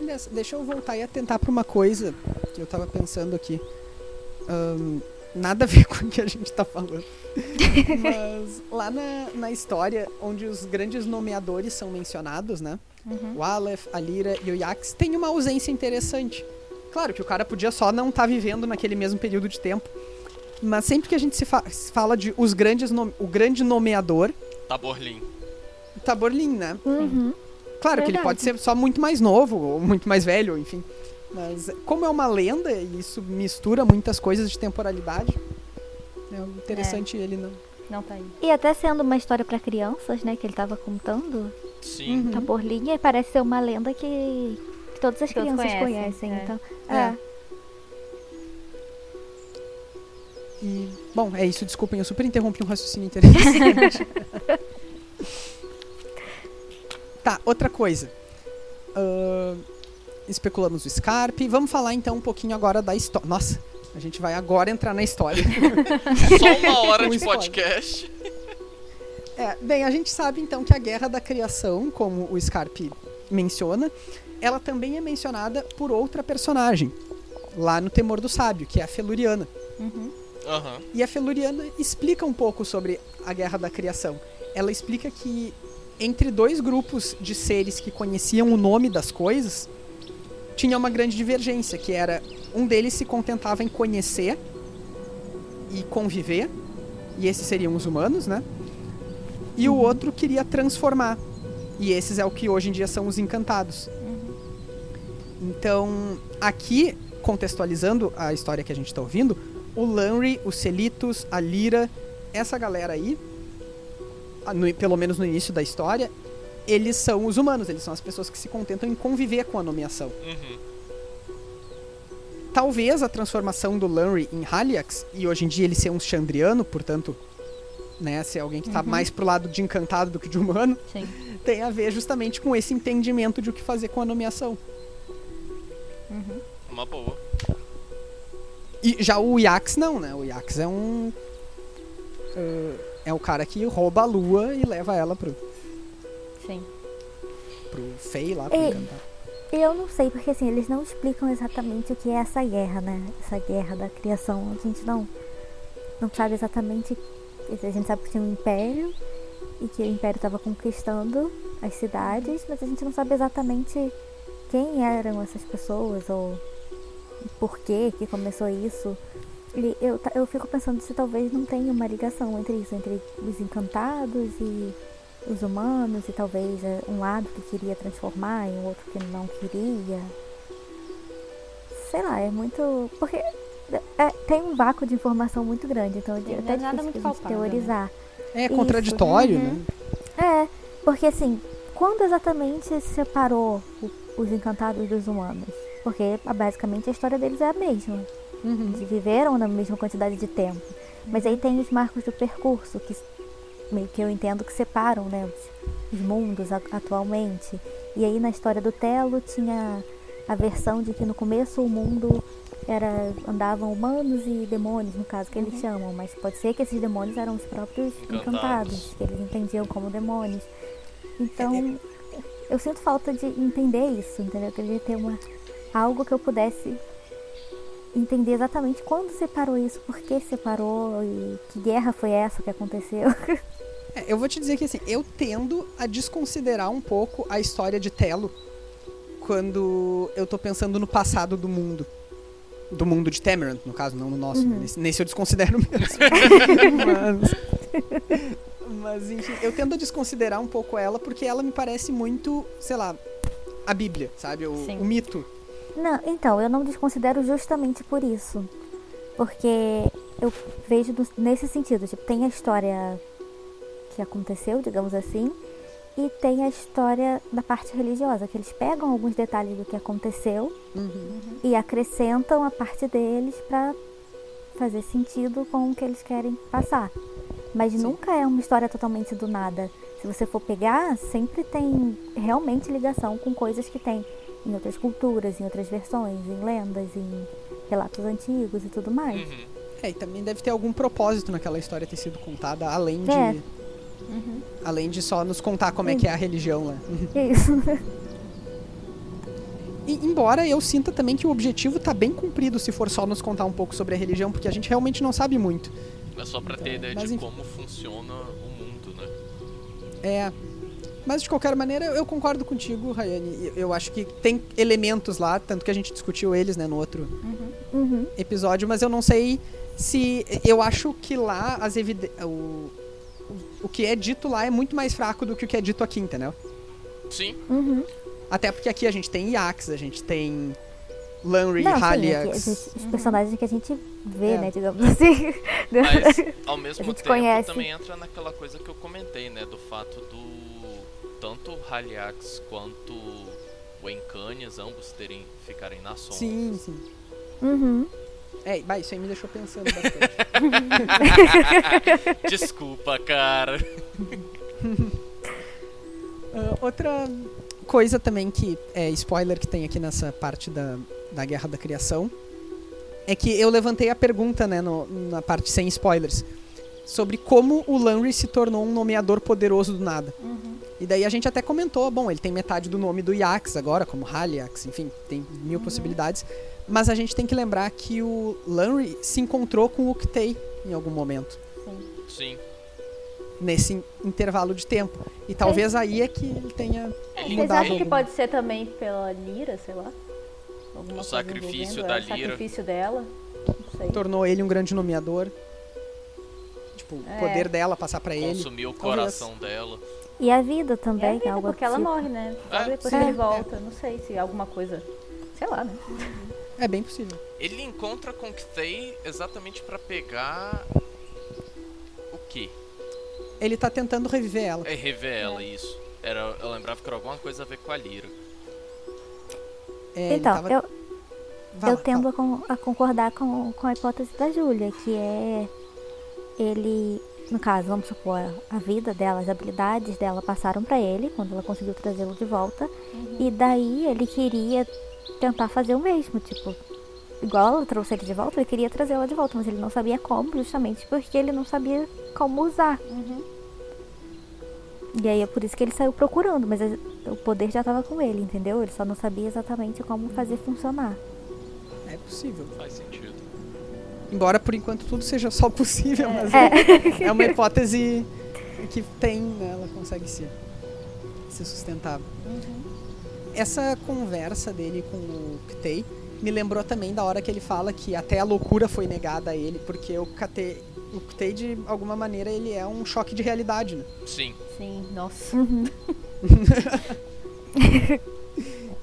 Aliás, deixa eu voltar e atentar pra uma coisa que eu tava pensando aqui. Ahn, nada a ver com o que a gente tá falando. Mas lá na, na história, onde os grandes nomeadores são mencionados, né? O Aleph, a Lyra e o Yax, tem uma ausência interessante. Claro que o cara podia só não estar vivendo naquele mesmo período de tempo. Mas sempre que a gente se, fa- se fala de os grandes o grande nomeador, Taborlin. Taborlin, né? Uhum. Claro que ele pode ser só muito mais novo, ou muito mais velho, enfim. Mas como é uma lenda, e isso mistura muitas coisas de temporalidade, é interessante ele não. Não tá aí. E até sendo uma história pra crianças, né, que ele tava contando, Sim. Uhum. e parece ser uma lenda que, que todas as Todos crianças conhecem, conhecem. é. Então, É. é. E, bom, é isso, desculpem, eu super interrompi um raciocínio interessante. tá, outra coisa. Ahn, especulamos o Scarpe. Vamos falar então um pouquinho agora da história. Nossa, a gente vai agora entrar na história. Só uma hora de podcast. É, bem, a gente sabe então que a Guerra da Criação, como o Scarpe menciona, ela também é mencionada por outra personagem, lá no Temor do Sábio, que é a Feluriana. Uhum. Aham. E a Feluriana explica um pouco sobre a Guerra da Criação. Ela explica que entre dois grupos de seres que conheciam o nome das coisas, tinha uma grande divergência, que era um deles se contentava em conhecer e conviver, e esses seriam os humanos, né? E o outro queria transformar. E esses é o que hoje em dia são os encantados. Então, aqui, contextualizando a história que a gente está ouvindo, o Lanry, os Celitos, a Lyra, essa galera aí, no- pelo menos no início da história, eles são os humanos, eles são as pessoas que se contentam em conviver com a nomeação. Uhum. Talvez a transformação do Lanry em Haliax, e hoje em dia ele ser um Chandriano, portanto, né, ser alguém que tá mais pro lado de encantado do que de humano, Sim. tem a ver justamente com esse entendimento de o que fazer com a nomeação. Uhum. Uma boa. E já o Yax não, né? O Yax é um. eh, é o cara que rouba a lua e leva ela pro, Sim. pro Fei lá, pro Ei. encantado. Eu não sei, porque assim, eles não explicam exatamente o que é essa guerra, né? Essa guerra da criação. A gente não, não sabe exatamente. A gente sabe que tinha um império e que o império estava conquistando as cidades, mas a gente não sabe exatamente quem eram essas pessoas ou por que que começou isso. E eu, eu fico pensando se talvez não tenha uma ligação entre isso, entre os encantados e os humanos, e talvez é, um lado que queria transformar e um outro que não queria. Sei lá, é muito. Porque é, tem um vácuo de informação muito grande, então é até é nada difícil muito né? teorizar. É Isso, contraditório, uhum. né? É, porque assim, quando exatamente se separou o- os encantados dos humanos? Porque ah, basicamente a história deles é a mesma. Uhum. Eles viveram na mesma quantidade de tempo. Mas aí tem os marcos do percurso, que meio que eu entendo que separam né, os, os mundos a- atualmente. E aí na história do Telo tinha a versão de que no começo o mundo era andavam humanos e demônios, no caso, que eles chamam, mas pode ser que esses demônios eram os próprios Encantados. encantados, que eles entendiam como demônios. Então, eu sinto falta de entender isso, entendeu? Eu queria ter uma algo que eu pudesse entender exatamente quando separou isso, por que separou e que guerra foi essa que aconteceu. É, eu vou te dizer que assim, eu tendo a desconsiderar um pouco a história de Telo quando eu tô pensando no passado do mundo. Do mundo de Temerant, no caso, não no nosso. Uhum. Nesse, nesse eu desconsidero mesmo. mas, mas, enfim, eu tendo a desconsiderar um pouco ela porque ela me parece muito, sei lá, a Bíblia, sabe? O, o mito. Não, então, eu não desconsidero justamente por isso. Porque eu vejo nesse sentido, tipo, tem a história que aconteceu, digamos assim, e tem a história da parte religiosa, que eles pegam alguns detalhes do que aconteceu Uhum. e acrescentam a parte deles pra fazer sentido com o que eles querem passar. Mas nunca é uma história totalmente do nada. Se você for pegar, sempre tem realmente ligação com coisas que tem em outras culturas, em outras versões, em lendas, em relatos antigos e tudo mais. Uhum. É, e também deve ter algum propósito naquela história ter sido contada, além de. É. Uhum. Além de só nos contar como é que é a religião lá. Isso. E, embora eu sinta também que o objetivo tá bem cumprido se for só nos contar um pouco sobre a religião, porque a gente realmente não sabe muito. É só pra ter ideia Mas de enfim. como funciona o mundo, né? É. Mas de qualquer maneira, eu concordo contigo, Rayane. Eu- acho que tem elementos lá, tanto que a gente discutiu eles, né, no outro Uhum. episódio, mas eu não sei se. Eu acho que lá as evide... o... o- que é dito lá é muito mais fraco do que o que é dito aqui, entendeu? Sim, Uhum. Até porque aqui a gente tem Iax, a gente tem Lanry, Não, sim, Halia. que os, personagens que a gente vê, É. né, digamos assim. Mas ao mesmo A gente tempo conhece. também entra naquela coisa que eu comentei, né? Do fato do tanto Haliax quanto o Encanes, ambos terem ficarem na sombra. Sim, sim. Uhum. É, bah, isso aí me deixou pensando bastante. Desculpa, cara. Ah, outra coisa também que é spoiler que tem aqui nessa parte da, da Guerra da Criação é que eu levantei a pergunta, né, no- na parte sem spoilers, sobre como o Lanry se tornou um nomeador poderoso do nada. E daí a gente até comentou, bom, ele tem metade do nome do Yax agora, como Haliax, enfim, tem mil possibilidades. Mas a gente tem que lembrar que o Lanry se encontrou com o Uktei em algum momento Sim. nesse in- intervalo de tempo. E talvez aí é que ele tenha Ele Vocês mudado acham que pode ser também pela Lira, sei lá? Alguma O sacrifício da Lyra. O sacrifício dela? Não sei. tornou ele um grande nomeador. Tipo, o É. poder dela passar pra ele. Consumiu o Talvez. coração dela. E a vida É a também, vida, algo porque ela tipo. morre, né? É, depois sim. que ele volta. Não sei se alguma coisa. Sei lá, né? É bem possível. Ele encontra com Ktei exatamente pra pegar o quê? Ele tá tentando reviver ela. É revela isso. Era, eu lembrava que era alguma coisa a ver com a Lyra. É, Então, tava- eu, Vai eu lá, tendo a, con- a concordar com, com a hipótese da Júlia, que é ele, no caso, vamos supor, a vida dela, as habilidades dela passaram pra ele quando ela conseguiu trazê-lo de volta. E daí ele queria tentar fazer o mesmo, tipo, igual ela trouxe ele de volta, ele queria trazê-la de volta, mas ele não sabia como, justamente porque ele não sabia como usar. E aí é por isso que ele saiu procurando, mas a- o poder já estava com ele, entendeu? Ele só não sabia exatamente como fazer funcionar. É possível. Faz sentido. Embora por enquanto tudo seja só possível, mas é, é uma hipótese que tem, né? Ela consegue se, se sustentar. Essa conversa dele com o Ktei me lembrou também da hora que ele fala que até a loucura foi negada a ele, porque o Ktei, o Ktei de alguma maneira ele é um choque de realidade, né? Sim. Sim, nossa. Uhum.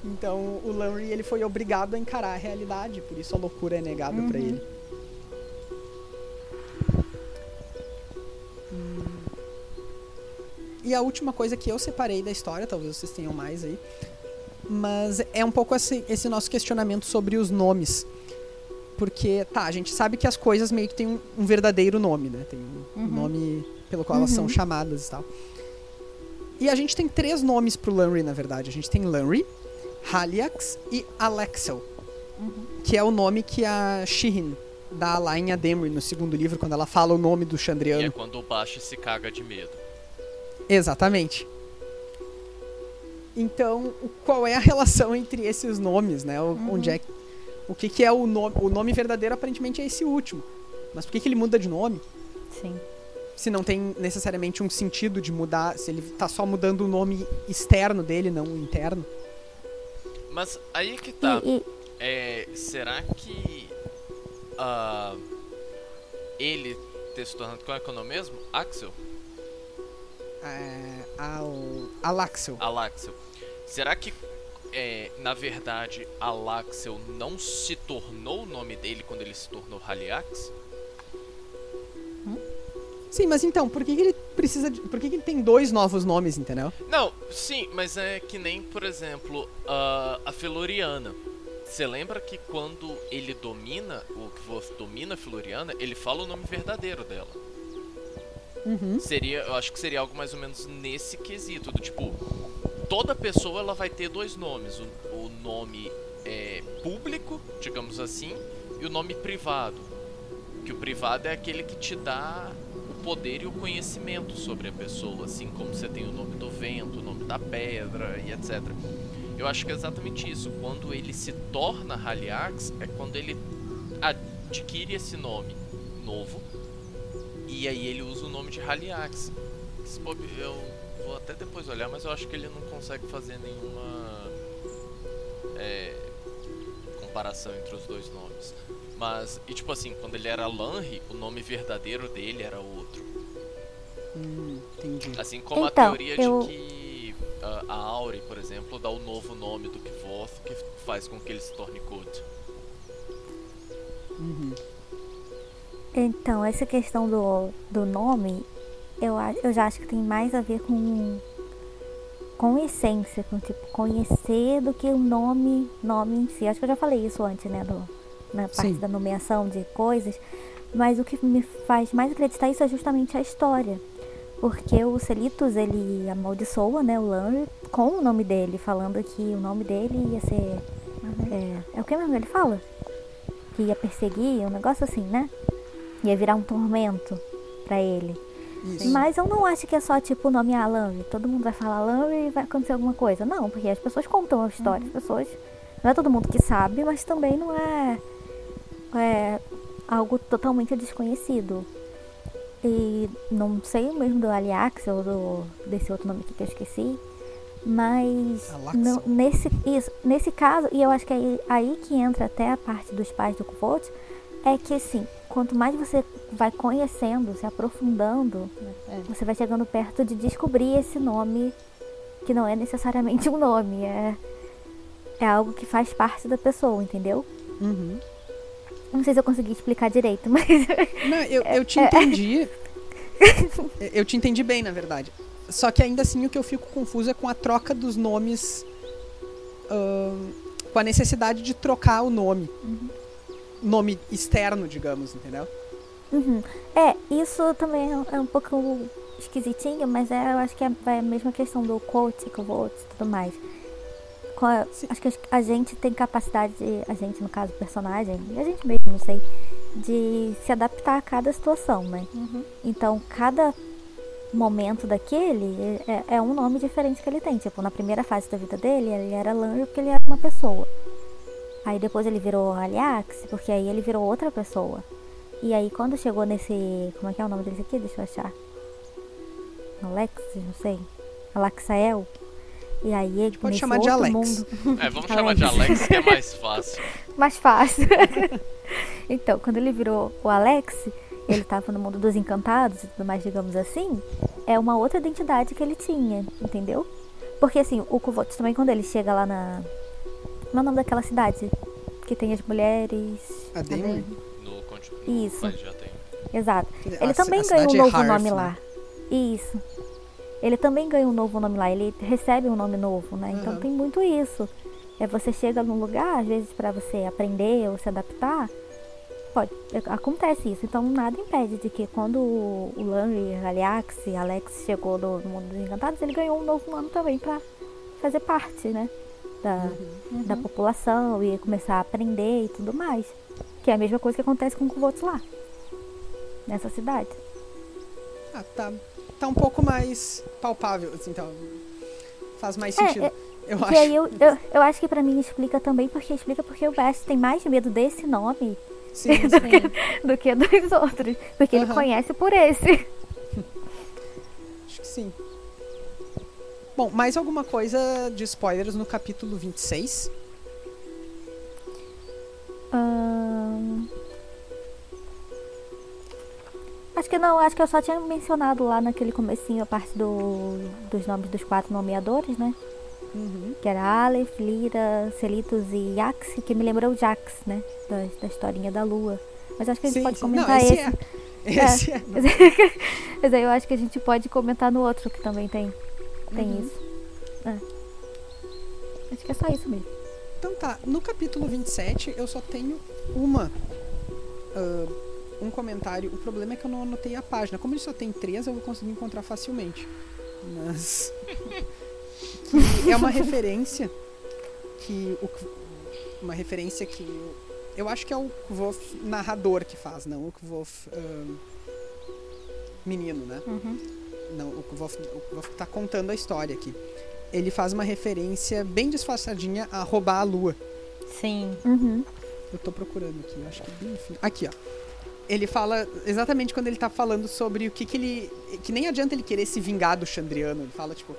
Então o Lanry ele foi obrigado a encarar a realidade, por isso a loucura é negada pra ele. E a última coisa que eu separei da história, talvez vocês tenham mais aí, mas é um pouco esse, esse nosso questionamento sobre os nomes. Porque, tá, a gente sabe que as coisas meio que têm um, um verdadeiro nome, né? Tem um nome pelo qual elas são chamadas e tal. E a gente tem três nomes pro Lanry, na verdade. A gente tem Lanry, Haliax e Alexel. Que é o nome que a Shirin dá lá em Ademri no segundo livro, quando ela fala o nome do E é Chandriano. quando o Baixo se caga de medo. Exatamente. Então, qual é a relação entre esses nomes, né? O, Onde é, o que, que é o nome? O nome verdadeiro aparentemente é esse último. Mas por que, que ele muda de nome? Sim. Se não tem necessariamente um sentido de mudar, se ele tá só mudando o nome externo dele, não o interno. Mas aí que tá. E, e- É, será que ah, ele ter se tornado. Qual é que é o nome mesmo? Axel? É, ao, Alaxel. Alaxel. Será que, é, na verdade, Alaxel não se tornou o nome dele quando ele se tornou Haliax? Sim, mas então, por que, que ele precisa de. Por que, que ele tem dois novos nomes, entendeu? Não, sim, mas é que nem, por exemplo, a, a Feloriana. Você lembra que quando ele domina, o que domina a Feloriana, ele fala o nome verdadeiro dela. Uhum. Seria, eu acho que seria algo mais ou menos nesse quesito, do tipo, toda pessoa ela vai ter dois nomes, o, o nome é, público, digamos assim, e o nome privado. Que o privado é aquele que te dá o poder e o conhecimento sobre a pessoa, assim como você tem o nome do vento, o nome da pedra e etc. Eu acho que é exatamente isso. Quando ele se torna Haliax, é quando ele adquire esse nome novo e aí ele usa o nome de Haliax. Eu vou até depois olhar, mas eu acho que ele não consegue fazer nenhuma é, comparação entre os dois nomes. Mas, e tipo assim, quando ele era Lanry, o nome verdadeiro dele era outro. Hum, entendi. Assim como a Então, teoria eu- de que a, a Auri, por exemplo, dá o novo nome do Kvoth, que faz com que ele se torne Good. Uhum. Então, essa questão do, do nome, eu, a- eu já acho que tem mais a ver com com essência, com tipo conhecer do que o nome, nome em si. Acho que eu já falei isso antes, né, do, na parte Sim. da nomeação de coisas, mas o que me faz mais acreditar isso é justamente a história. Porque o Celitos, ele amaldiçoa, né, o Lanry com o nome dele, falando que o nome dele ia ser é, é o que mesmo ele fala? Que ia perseguir, um negócio assim, né? Ia virar um tormento pra ele. Isso. Mas eu não acho que é só tipo o nome Lanry. Todo mundo vai falar Lanry e vai acontecer alguma coisa. Não, porque as pessoas contam a história. As pessoas. Não é todo mundo que sabe, mas também não é, é algo totalmente desconhecido. E não sei o mesmo do Aliax ou do, desse outro nome aqui que eu esqueci. Mas não- nesse, isso, nesse caso, e eu acho que é aí, aí que entra até a parte dos pais do Kvolt, é que assim, quanto mais você vai conhecendo, se aprofundando, É. você vai chegando perto de descobrir esse nome que não é necessariamente um nome, é, é algo que faz parte da pessoa, entendeu? Uhum. Não sei se eu consegui explicar direito, mas Não, eu, eu te entendi. eu te entendi bem, na verdade. Só que ainda assim o que eu fico confuso é com a troca dos nomes. ahn, com a necessidade de trocar o nome. Nome externo, digamos, entendeu? Uhum. É, isso também é- é um pouco esquisitinho, mas é, eu acho que é, a mesma questão do quote, quote e tudo mais. A- acho que a gente tem capacidade, de, a gente no caso, o personagem, e a gente mesmo, não sei, de se adaptar a cada situação, né? Uhum. Então, cada momento daquele é, é um nome diferente que ele tem. Tipo, na primeira fase da vida dele, ele era Lanry porque ele era uma pessoa. Aí depois ele virou Aliax, porque aí ele virou outra pessoa. E aí quando chegou nesse. Como é que é o nome desse aqui? Deixa eu achar. Alexis, não sei. Alaxael. E aí ele Pode nesse chamar de Alex. mundo. É, vamos chamar de Alex, que é mais fácil. mais fácil. então, quando ele virou o Alex, ele tava no mundo dos encantados e tudo mais, digamos assim, é uma outra identidade que ele tinha, entendeu? Porque assim, o Kuvot também quando ele chega lá na. Como é o nome daquela cidade? Que tem as mulheres. A Damon? No, no Isso. Mas já tem. Exato. A Ele ci- também a ganha um é novo Harf, nome né? lá. Isso. Ele também ganha um novo nome lá. Ele recebe um nome novo, né? Então Aham. tem muito isso. É você chega num lugar, às vezes para você aprender ou se adaptar, pode acontece isso. Então nada impede de que quando o o Lanry, Aliax, Alex chegou no, no mundo dos encantados, ele ganhou um novo nome também para fazer parte, né? Da, Uhum. da população e começar a aprender e tudo mais. Que é a mesma coisa que acontece com o Kvots lá. Nessa cidade. Ah, tá, tá um pouco mais palpável, assim, então. Faz mais É, sentido. é, eu Que acho. aí eu, eu, eu acho que pra mim explica também, porque explica porque o Bash tem mais medo desse nome Sim, Sim. do que dos outros. Porque ele conhece por esse. acho que sim. Bom, mais alguma coisa de spoilers no capítulo 26? Ahn, Acho que não, acho que eu só tinha mencionado lá naquele comecinho a parte do, dos nomes dos quatro nomeadores, né? Uhum. Que era Aleph, Lira, Celitos e Yax, que me lembrou o Jax, né? Da, da historinha da lua. Mas acho que a gente Sim, pode sim. comentar Não, esse esse. é. Esse é. Mas aí eu acho que a gente pode comentar no outro que também tem, tem Uhum. isso. É. Acho que é só isso mesmo. Então tá, no capítulo 27 eu só tenho uma. ah, um comentário. O problema é que eu não anotei a página. Como ele só tem três, eu vou conseguir encontrar facilmente. Mas. é uma referência que. O, uma referência que. Eu acho que é o Kvof narrador que faz, não o Kvof ah, menino, né? Uhum. Não, o Kvof, o Kvof tá contando a história aqui. Ele faz uma referência bem disfarçadinha a roubar a lua. Sim. Uhum. Eu tô procurando aqui, eu acho que é bem no fim. Aqui, ó. Ele fala exatamente quando ele tá falando sobre o que que ele. Que nem adianta ele querer se vingar do Chandriano. Ele fala, tipo.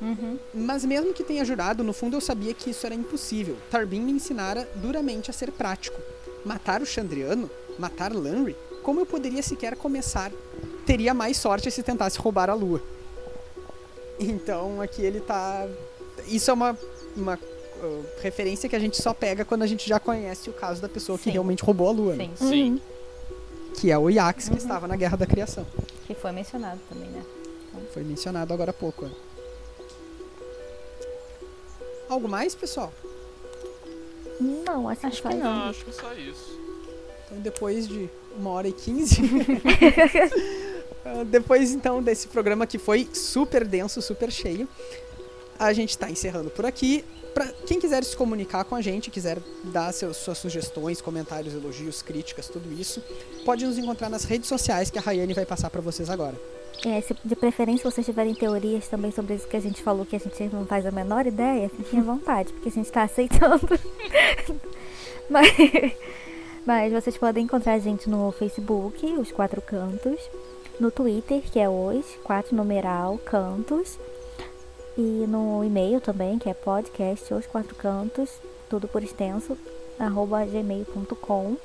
Uhum. Mas mesmo que tenha jurado, no fundo eu sabia que isso era impossível. Tarbin me ensinara duramente a ser prático. Matar o Chandriano? Matar Lanry? Como eu poderia sequer começar? Teria mais sorte se tentasse roubar a lua. Então aqui ele tá. Isso é uma, uma uh, referência que a gente só pega quando a gente já conhece o caso da pessoa que Sim. realmente roubou a lua, né? Sim, Sim. Que é o Iax, que estava na Guerra da Criação. que foi mencionado também, né? Foi mencionado agora há pouco. né? Algo mais, pessoal? Não, acho, Acho que, que. Não, acho que só isso. Então, depois de uma hora e quinze. ah, depois, então, desse programa que foi super denso, super cheio, a gente está encerrando por aqui. Pra quem quiser se comunicar com a gente, quiser dar seus, suas sugestões, comentários, elogios, críticas, tudo isso, pode nos encontrar nas redes sociais que a Rayane vai passar para vocês agora. É, se de preferência vocês tiverem teorias também sobre isso que a gente falou que a gente não faz a menor ideia, fiquem à vontade, porque a gente tá aceitando. mas, mas vocês podem encontrar a gente no Facebook, Os Quatro Cantos, no Twitter, que é os quatro numeral cantos, e no e-mail também, que é podcast os quatro cantos, tudo por extenso, arroba gmail.com.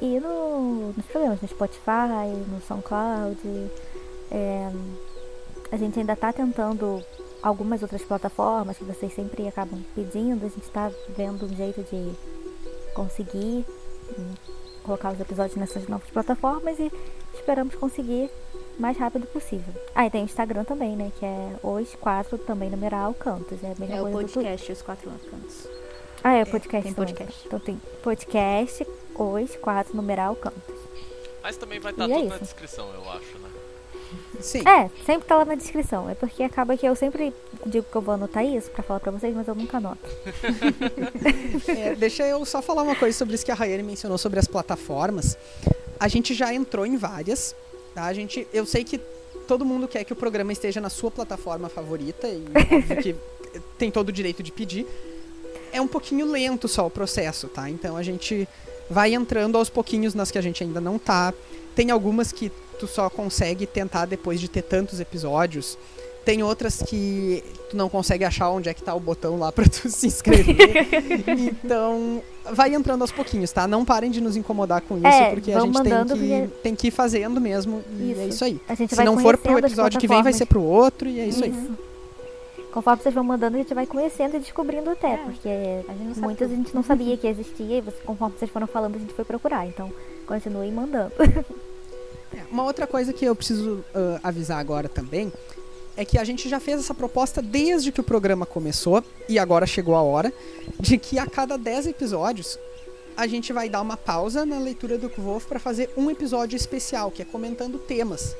E no, nos programas, no Spotify, no SoundCloud, é, a gente ainda está tentando algumas outras plataformas que vocês sempre acabam pedindo. A gente está vendo um jeito de conseguir hum, colocar os episódios nessas novas plataformas e esperamos conseguir o mais rápido possível. Ah, e tem o Instagram também, né? Que é os quatro também numeral cantos. É a mesma É o podcast, os quatro cantos. Ah, é o podcast. tem também. podcast. Então tem podcast, os quatro numeral cantos. Mas também vai estar E é tudo na isso. descrição, eu acho, né? Sim. É, sempre tá lá na descrição. É porque acaba que eu sempre digo que eu vou anotar isso pra falar pra vocês, mas eu nunca anoto. É, deixa eu só falar uma coisa sobre isso que a Rayane mencionou sobre as plataformas. A gente já entrou em várias, tá? A gente, eu sei que todo mundo quer que o programa esteja na sua plataforma favorita e que tem todo o direito de pedir. É um pouquinho lento só o processo, tá? Então a gente vai entrando aos pouquinhos nas que a gente ainda não tá. Tem algumas que tu só consegue tentar depois de ter tantos episódios. Tem outras que tu não consegue achar onde é que tá o botão lá pra tu se inscrever. então, vai entrando aos pouquinhos, tá? Não parem de nos incomodar com isso, É, porque a gente tem que, porque- tem que ir fazendo mesmo. E é Isso. isso aí. A gente Se vai não for pro episódio que vem, vai ser pro outro, e é isso, aí. Isso. Conforme vocês vão mandando, a gente vai conhecendo e descobrindo até, É, porque A gente não sabe muitas a gente não sabia que existia e você- conforme vocês foram falando, a gente foi procurar. Então, continuem mandando. É, Uma outra coisa que eu preciso ah, avisar agora também é que a gente já fez essa proposta desde que o programa começou e agora chegou a hora de que a cada 10 episódios a gente vai dar uma pausa na leitura do Kvolf para fazer um episódio especial, que é comentando temas,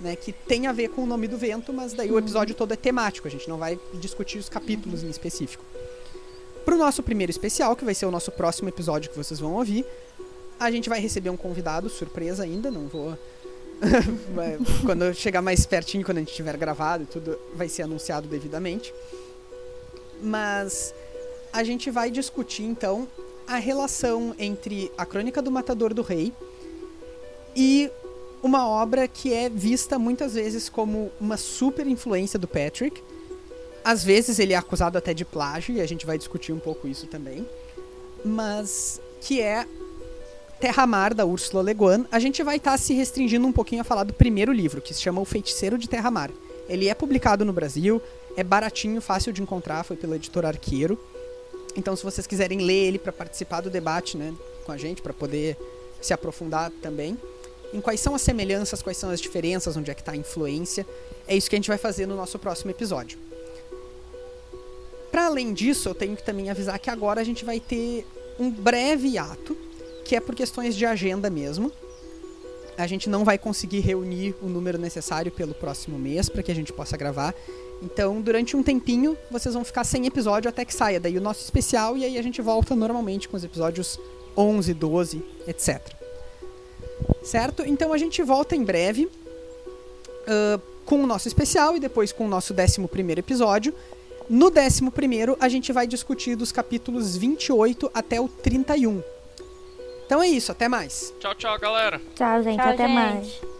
né, que tem a ver com o nome do vento, mas daí o episódio todo é temático, a gente não vai discutir os capítulos em específico. Pro nosso primeiro especial, que vai ser o nosso próximo episódio que vocês vão ouvir, a gente vai receber um convidado, surpresa ainda, não vou quando chegar mais pertinho, quando a gente tiver gravado, tudo vai ser anunciado devidamente. Mas a gente vai discutir então a relação entre a Crônica do Matador do Rei e uma obra que é vista muitas vezes como uma super influência do Patrick. Às vezes ele é acusado até de plágio e a gente vai discutir um pouco isso também. Mas que é Terra Mar, da Ursula Le Guin, a gente vai estar se restringindo um pouquinho a falar do primeiro livro, que se chama O Feiticeiro de Terra Mar. Ele é publicado no Brasil, é baratinho, fácil de encontrar, foi pela editora Arqueiro. Então, se vocês quiserem ler ele para participar do debate né, com a gente, para poder se aprofundar também, em quais são as semelhanças, quais são as diferenças, onde é que está a influência, é isso que a gente vai fazer no nosso próximo episódio. Para além disso, eu tenho que também avisar que agora a gente vai ter um breve ato que é por questões de agenda mesmo. A gente não vai conseguir reunir o número necessário pelo próximo mês para que a gente possa gravar. Então, durante um tempinho, vocês vão ficar sem episódio até que saia daí o nosso especial e aí a gente volta normalmente com os episódios 11, 12, etc. Certo? Então a gente volta em breve ah, com o nosso especial e depois com o nosso 11 primeiro episódio. No 11 primeiro, a gente vai discutir dos capítulos 28 até o 31. Então é isso, até mais. Tchau, tchau, galera. Tchau, gente. Tchau, até gente. mais.